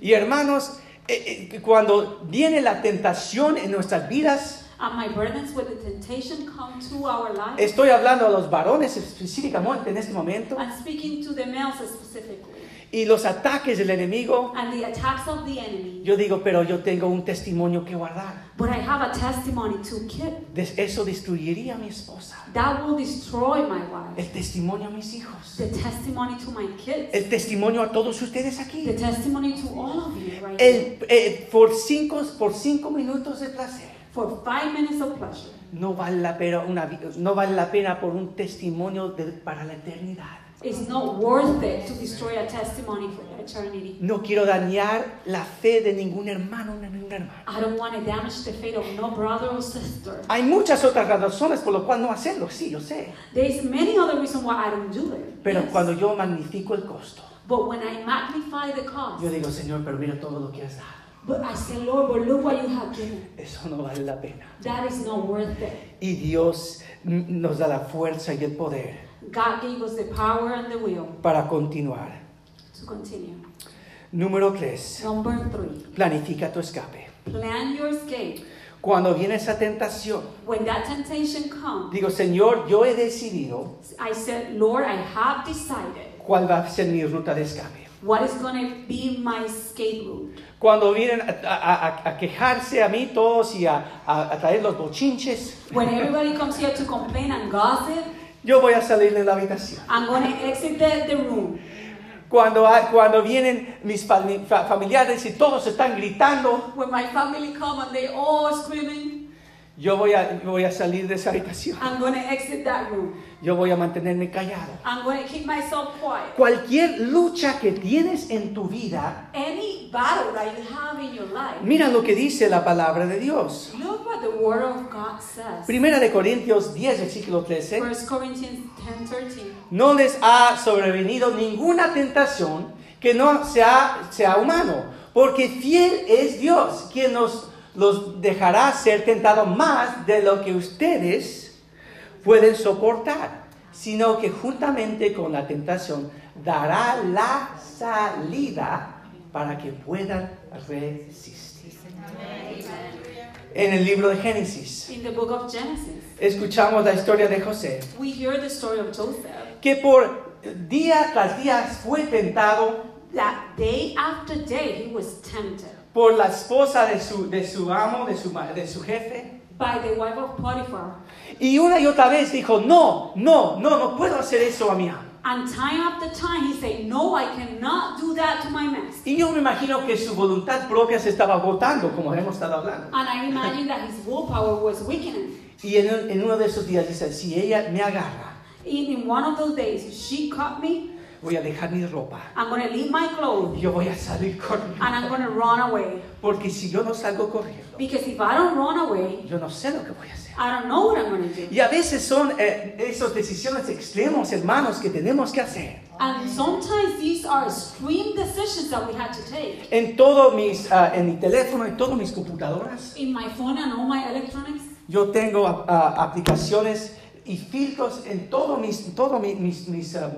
Speaker 2: Y hermanos, eh, eh, cuando viene la tentación en nuestras vidas,
Speaker 3: And my burdens with the temptation come to our life.
Speaker 2: estoy hablando a los varones específicamente en este momento,
Speaker 3: I'm speaking to the males specifically.
Speaker 2: Y los ataques del enemigo,
Speaker 3: And the attacks of the enemy.
Speaker 2: yo digo, pero yo tengo un testimonio que guardar.
Speaker 3: But I have a testimony to keep.
Speaker 2: Des- Eso destruiría a mi esposa,
Speaker 3: That will destroy my wife.
Speaker 2: el testimonio a mis hijos.
Speaker 3: The testimony to my kids.
Speaker 2: el testimonio a todos ustedes
Speaker 3: The
Speaker 2: aquí.
Speaker 3: testimony to all of you right now.
Speaker 2: El, eh, por, cinco, por cinco minutos de placer.
Speaker 3: For five minutes of pleasure.
Speaker 2: No vale la pena, una, no vale la pena por un testimonio de- para la eternidad.
Speaker 3: It's not worth it to destroy a testimony for eternity.
Speaker 2: No quiero dañar la fe de ningún hermano ni ninguna hermana.
Speaker 3: I don't want to damage the faith of no brother or sister.
Speaker 2: Hay muchas otras razones por las cuales no hacerlo, sí, yo sé.
Speaker 3: There's many other reasons why I don't do it.
Speaker 2: Pero
Speaker 3: Yes.
Speaker 2: cuando yo magnifico el costo,
Speaker 3: But when I magnify the cost,
Speaker 2: yo digo, Señor, pero mira todo lo que has dado.
Speaker 3: but I say, Lord, but look what you have given.
Speaker 2: Eso no vale la pena.
Speaker 3: That is not worth it.
Speaker 2: Y Dios nos da la fuerza y el poder
Speaker 3: God gave us the power and the will
Speaker 2: para continuar.
Speaker 3: to continue.
Speaker 2: Número 3.
Speaker 3: Number three,
Speaker 2: Planifica tu escape.
Speaker 3: plan your escape.
Speaker 2: Cuando viene esa tentación,
Speaker 3: When that temptation comes,
Speaker 2: digo, Señor, yo he decidido
Speaker 3: I said, Lord, I have decided
Speaker 2: cuál va a ser mi ruta de escape.
Speaker 3: what is going to be my escape route.
Speaker 2: Cuando vienen a, a- a- a quejarse a mí todos y a, a- a traer los bochinches,
Speaker 3: When everybody comes here to complain and gossip,
Speaker 2: yo voy a salir de la habitación.
Speaker 3: I'm going to exit the, the room.
Speaker 2: Cuando, cuando vienen mis fami- fa- familiares y todos están gritando,
Speaker 3: When my family come and they all screaming,
Speaker 2: yo voy a, voy a salir de esa habitación.
Speaker 3: I'm going to exit that room.
Speaker 2: Yo voy a mantenerme callado.
Speaker 3: I'm going to keep myself quiet.
Speaker 2: Cualquier lucha que tienes en tu vida,
Speaker 3: Any battle that you have in your life,
Speaker 2: mira lo que dice la palabra de Dios.
Speaker 3: look what the Word of God says.
Speaker 2: Primera de Corintios 10, versículo 13.
Speaker 3: 1 Corinthians 10 13.
Speaker 2: No les ha sobrevenido ninguna tentación que no sea, sea humano, porque fiel es Dios, quien nos los dejará ser tentados más de lo que ustedes pueden soportar, sino que juntamente con la tentación dará la salida para que puedan resistir. En el libro de Génesis
Speaker 3: In the book of Genesis,
Speaker 2: escuchamos la historia de José.
Speaker 3: we hear the story of Joseph.
Speaker 2: que por día tras día fue tentado
Speaker 3: That day after day he was tempted
Speaker 2: por la esposa de su, de su amo, de su, de su jefe.
Speaker 3: by the wife of Potiphar.
Speaker 2: Y una y otra vez dijo, no, no, no, no puedo hacer eso a mi amo.
Speaker 3: And time after time he said, No, I cannot do that to my master.
Speaker 2: Y yo me imagino que su voluntad propia se estaba agotando, como hemos estado hablando.
Speaker 3: And I imagine that his willpower was weakening.
Speaker 2: Y en, en uno de esos días dice, si ella me agarra,
Speaker 3: In, in one of those days, if she caught me,
Speaker 2: voy a dejar mi ropa.
Speaker 3: I'm going to leave my clothes
Speaker 2: yo voy a salir corriendo.
Speaker 3: and I'm going to run away.
Speaker 2: Porque si yo no salgo corriendo,
Speaker 3: Because if I don't run away,
Speaker 2: yo no sé lo que voy a hacer.
Speaker 3: I don't know what I'm going to do.
Speaker 2: Y a veces son eh, esas decisiones extremos, hermanos, que tenemos que hacer.
Speaker 3: And sometimes these are extreme decisions that we had to take.
Speaker 2: En todo mis, ah, en mi teléfono, en todas mis computadoras,
Speaker 3: In my phone and all my electronics,
Speaker 2: yo tengo ah, aplicaciones y filtros en todo mis, todo mi- mis, mis, ah,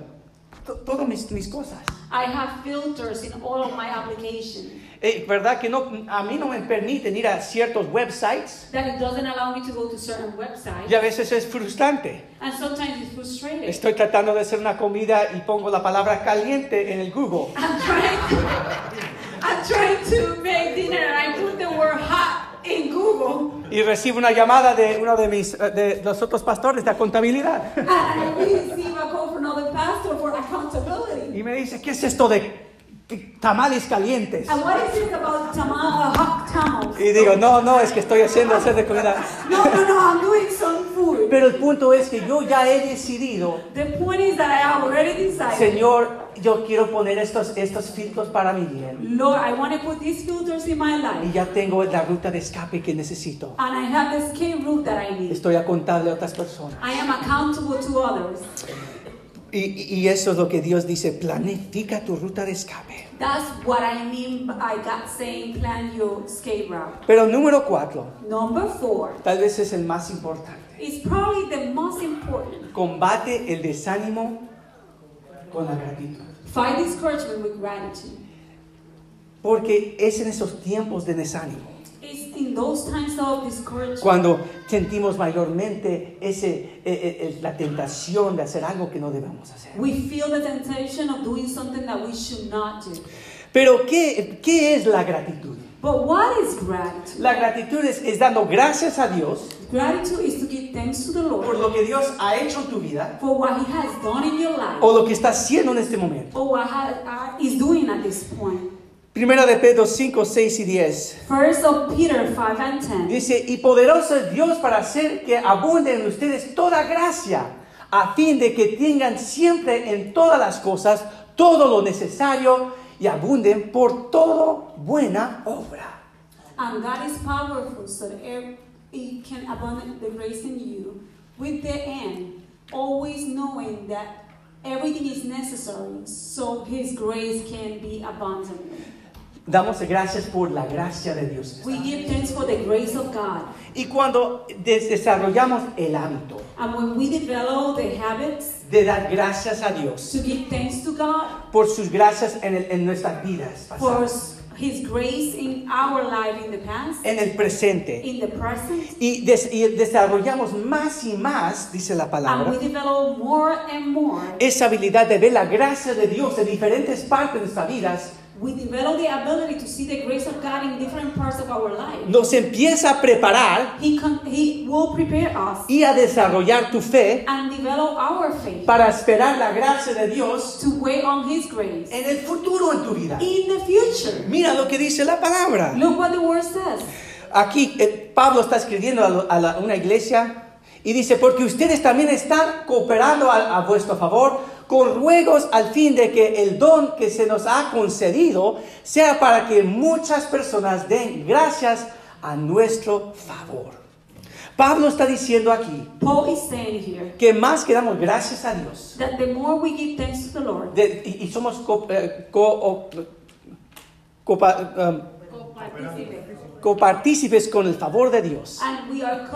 Speaker 2: to- todo mis, mis cosas.
Speaker 3: I have filters in all of my applications.
Speaker 2: Eh, ¿Verdad que no, a mí no me permiten ir a ciertos websites?
Speaker 3: That it doesn't allow me to go to certain websites.
Speaker 2: Y a veces es frustrante.
Speaker 3: And sometimes it's frustrating.
Speaker 2: Estoy tratando de hacer una comida y pongo la palabra caliente en el Google.
Speaker 3: I'm trying to, I'm trying to make dinner and I put the word hot in Google
Speaker 2: Y recibo una llamada de uno de mis eh, de los otros pastores de contabilidad.
Speaker 3: and I receive a call from another pastor for accountability.
Speaker 2: Y me dice, ¿qué es esto de tamales calientes?
Speaker 3: And what is this about tama- uh, hot tamales?
Speaker 2: Y digo, no, no, es que estoy haciendo hacer de comida.
Speaker 3: No, no, no, I'm doing some food.
Speaker 2: Pero el punto es que yo ya he decidido,
Speaker 3: The point is that I have already decided.
Speaker 2: Señor, yo quiero poner estos, estos filtros para mi bien.
Speaker 3: Lord, I want to put these filters in my
Speaker 2: Y
Speaker 3: life.
Speaker 2: ya tengo la ruta de escape que necesito.
Speaker 3: And I have the escape route that I need.
Speaker 2: Estoy a contarle a otras personas.
Speaker 3: I am accountable to others.
Speaker 2: Y, y eso es lo que Dios dice, planifica tu ruta de escape.
Speaker 3: That's what I mean by God saying plan your escape route.
Speaker 2: Pero número cuatro,
Speaker 3: Number four
Speaker 2: tal vez es el más importante.
Speaker 3: is probably the most important.
Speaker 2: Combate el desánimo con la gratitud.
Speaker 3: Fight discouragement with gratitude.
Speaker 2: Porque es en esos tiempos de desánimo Cuando sentimos mayormente ese, eh, eh, eh, la tentación de hacer algo que no debemos hacer.
Speaker 3: we feel the temptation of doing something that we should not do.
Speaker 2: Pero ¿qué, qué es la gratitud?
Speaker 3: But what is gratitude?
Speaker 2: La gratitud es, es dando gracias a Dios
Speaker 3: Gratitude is to give thanks to the
Speaker 2: por
Speaker 3: Lord
Speaker 2: lo que Dios ha hecho en tu vida
Speaker 3: for what He has done in your life
Speaker 2: o lo que está haciendo en este momento.
Speaker 3: or what ha- uh, is doing at this point.
Speaker 2: Primera de Pedro 5, 6 y 10.
Speaker 3: First of Peter 5 and 10.
Speaker 2: Dice, y poderoso es Dios para hacer que abunde en ustedes toda gracia, a fin de que tengan siempre en todas las cosas todo lo necesario y abunden por toda buena obra.
Speaker 3: And God is powerful so He can abundant the grace in you with the end, always knowing that everything is necessary so His grace can be abundant.
Speaker 2: Damos gracias por la gracia de Dios.
Speaker 3: We give thanks for the grace of God.
Speaker 2: Y cuando des- desarrollamos el hábito
Speaker 3: And when we develop the habits
Speaker 2: de dar gracias a Dios
Speaker 3: to give thanks to God
Speaker 2: por sus gracias en, el- en nuestras vidas,
Speaker 3: for
Speaker 2: pasadas,
Speaker 3: His grace in our life in the past,
Speaker 2: en el presente,
Speaker 3: in the present,
Speaker 2: y, des- y desarrollamos más y más, dice la
Speaker 3: and
Speaker 2: palabra,
Speaker 3: we develop more and more.
Speaker 2: esa habilidad de ver la gracia de Dios en diferentes partes de nuestras vidas,
Speaker 3: We develop the ability to see the grace of God in different parts of our life.
Speaker 2: nos empieza a preparar
Speaker 3: He, he will prepare us
Speaker 2: y a desarrollar tu fe
Speaker 3: and develop our faith
Speaker 2: para esperar la gracia de Dios
Speaker 3: to wait on His grace
Speaker 2: en el futuro en tu vida.
Speaker 3: in the future.
Speaker 2: Mira lo que dice la palabra.
Speaker 3: Look what the word says.
Speaker 2: Aquí eh, Pablo está escribiendo a, lo- a la- una iglesia y dice, porque ustedes también están cooperando a, a vuestro favor con ruegos al fin de que el don que se nos ha concedido sea para que muchas personas den gracias a nuestro favor. Pablo está diciendo aquí
Speaker 3: Paul is saying here
Speaker 2: que más que damos gracias a Dios
Speaker 3: that the more we give thanks to the Lord,
Speaker 2: de- y, y somos co- eh, co- o- copa- um, copartícipes con el favor de Dios.
Speaker 3: and we are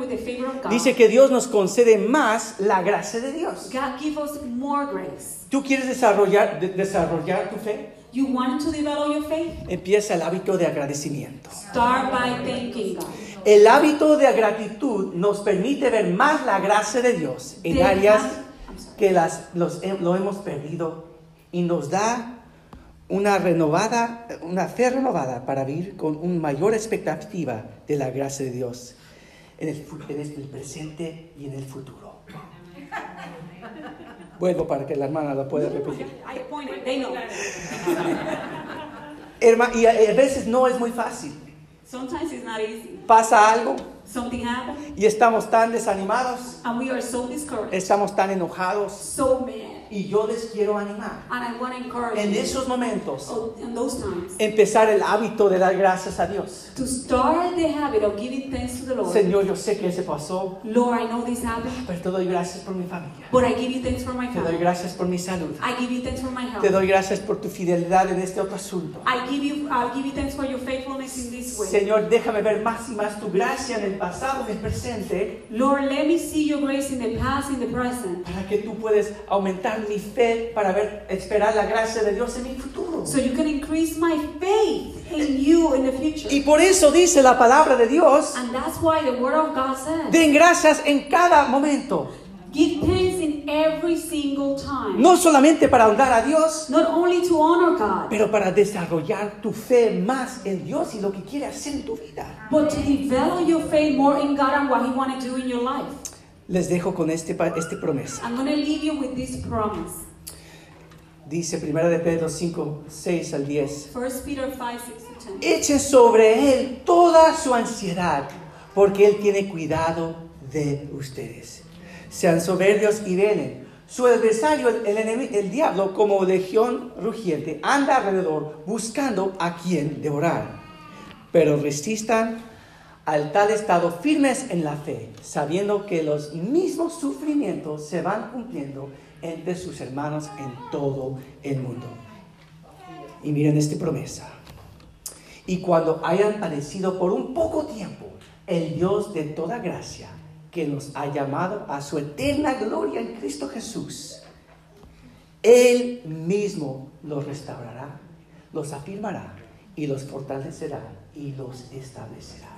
Speaker 3: with the favor of God,
Speaker 2: Dice que Dios nos concede más la gracia de Dios.
Speaker 3: God give us more grace.
Speaker 2: ¿Tú quieres desarrollar, de- desarrollar tu fe?
Speaker 3: You want to develop your faith?
Speaker 2: Empieza el hábito de agradecimiento.
Speaker 3: Start by thanking God.
Speaker 2: El hábito de gratitud nos permite ver más la gracia de Dios en
Speaker 3: The
Speaker 2: áreas
Speaker 3: sorry.
Speaker 2: que las, los lo hemos perdido y nos da una renovada, una fe renovada para vivir con una mayor expectativa de la gracia de Dios en el, en el presente y en el futuro. Vuelvo para que la hermana lo pueda repetir. Y a, veces no es muy fácil.
Speaker 3: Sometimes it's not easy.
Speaker 2: Pasa algo
Speaker 3: Something
Speaker 2: y estamos tan desanimados,
Speaker 3: and we are so discouraged,
Speaker 2: estamos tan enojados
Speaker 3: so mad,
Speaker 2: Y yo les quiero animar
Speaker 3: And I want to encourage
Speaker 2: en esos momentos
Speaker 3: oh, in those times
Speaker 2: empezar el hábito de dar gracias a Dios.
Speaker 3: to start the habit of giving thanks to the Lord.
Speaker 2: Señor, yo sé que ese pasó,
Speaker 3: Lord, I know this happened,
Speaker 2: pero te doy gracias por mi familia.
Speaker 3: but I give you thanks for my
Speaker 2: Te doy gracias por mi salud.
Speaker 3: I give you thanks for my health.
Speaker 2: Te doy gracias por tu fidelidad en este otro asunto.
Speaker 3: I give you, give you for your in this way.
Speaker 2: Señor, déjame ver más y más tu gracia en el pasado, en el presente,
Speaker 3: Lord, let me see your grace in the past, in the present,
Speaker 2: para que tú puedas aumentar mi fe para ver, esperar la gracia de Dios en mi futuro.
Speaker 3: so you can increase my faith in you in the future.
Speaker 2: Y por eso dice la palabra de Dios,
Speaker 3: And that's why the Word of God says,
Speaker 2: den gracias en cada momento.
Speaker 3: give thanks in every single time.
Speaker 2: No solamente para honrar a Dios,
Speaker 3: Not only to honor God,
Speaker 2: pero para desarrollar tu fe más en Dios y lo que quiere hacer en tu vida.
Speaker 3: but to develop your faith more in God and what He want to do in your life.
Speaker 2: Les dejo con este, este promesa.
Speaker 3: I'm going to leave you with this promise.
Speaker 2: Dice 1 de Pedro 5, 6 al 10.
Speaker 3: 1 Peter 5, 6 to 10.
Speaker 2: Echen sobre Él toda su ansiedad, porque Él tiene cuidado de ustedes. Sean soberbios y velen. Su adversario, el, el el diablo, como legión rugiente, anda alrededor buscando a quien devorar. Pero resistan al tal estado firmes en la fe, sabiendo que los mismos sufrimientos se van cumpliendo entre sus hermanos en todo el mundo. Y miren esta promesa. Y cuando hayan padecido por un poco tiempo, el Dios de toda gracia, que nos ha llamado a su eterna gloria en Cristo Jesús, Él mismo los restaurará, los afirmará y los fortalecerá y los establecerá.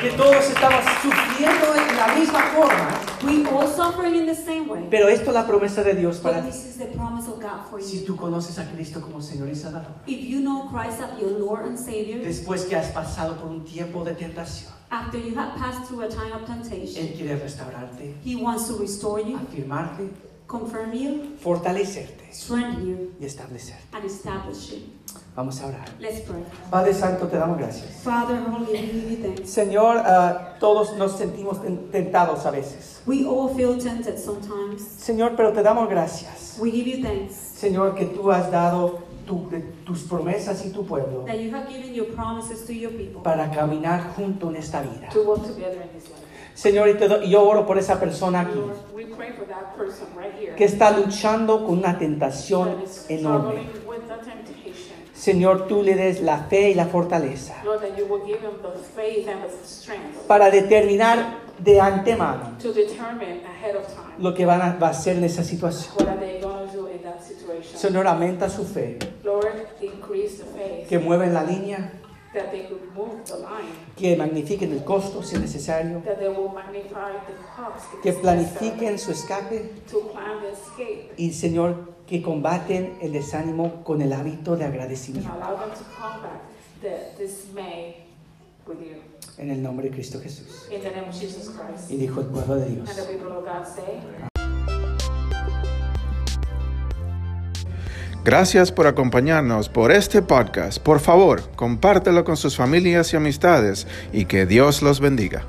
Speaker 2: Que todos estamos sufriendo en la misma forma,
Speaker 3: We all suffering in the same way.
Speaker 2: pero esto es la promesa de Dios para
Speaker 3: But
Speaker 2: ti.
Speaker 3: this is the promise of God for
Speaker 2: Si
Speaker 3: you.
Speaker 2: tú conoces a Cristo como Señor y Salvador,
Speaker 3: If you know Christ as your Lord and Savior,
Speaker 2: después que has pasado por un tiempo de tentación,
Speaker 3: after you have passed through a time of temptation,
Speaker 2: Él quiere restaurarte,
Speaker 3: He wants to restore you,
Speaker 2: afirmarte,
Speaker 3: confirm you,
Speaker 2: fortalecerte
Speaker 3: strengthen you,
Speaker 2: y establecerte.
Speaker 3: and establish you.
Speaker 2: Vamos a orar.
Speaker 3: Let's pray.
Speaker 2: Padre Santo, te damos gracias.
Speaker 3: Father, Holy, we give you thanks.
Speaker 2: Señor, ah, todos nos sentimos ten- tentados a veces.
Speaker 3: We all feel tempted sometimes.
Speaker 2: Señor, pero te damos gracias.
Speaker 3: We give you thanks
Speaker 2: Señor, que tú has dado tu- de- tus promesas y tu pueblo
Speaker 3: that you have given your promises to your people
Speaker 2: para caminar junto en esta vida.
Speaker 4: to together in this life.
Speaker 2: Señor, y, yo oro por esa persona aquí
Speaker 4: Lord, we pray for that person right here
Speaker 2: que está luchando con una tentación enorme.
Speaker 4: struggling with the temptation.
Speaker 2: Señor, tú le des la fe y la fortaleza
Speaker 4: Lord, that you will give him the faith and the strength
Speaker 2: para determinar de antemano
Speaker 4: to determine ahead of time
Speaker 2: lo que van a, va a en esa situación.
Speaker 4: what are they going to do in that situation.
Speaker 2: Señor, aumenta su fe,
Speaker 4: Lord, increase the faith
Speaker 2: que mueven la línea,
Speaker 4: that they could move the line,
Speaker 2: que magnifiquen el costo si es necesario,
Speaker 4: that they will magnify the cost if
Speaker 2: que
Speaker 4: necessary,
Speaker 2: planifiquen su escape.
Speaker 4: To plan the escape.
Speaker 2: Y, Señor, que combaten el desánimo con el hábito de agradecimiento. En el nombre de Cristo Jesús.
Speaker 4: In the name of Jesus Christ.
Speaker 2: Y dijo el pueblo de Dios.
Speaker 1: Gracias por acompañarnos por este podcast. Por favor, compártelo con sus familias y amistades y que Dios los bendiga.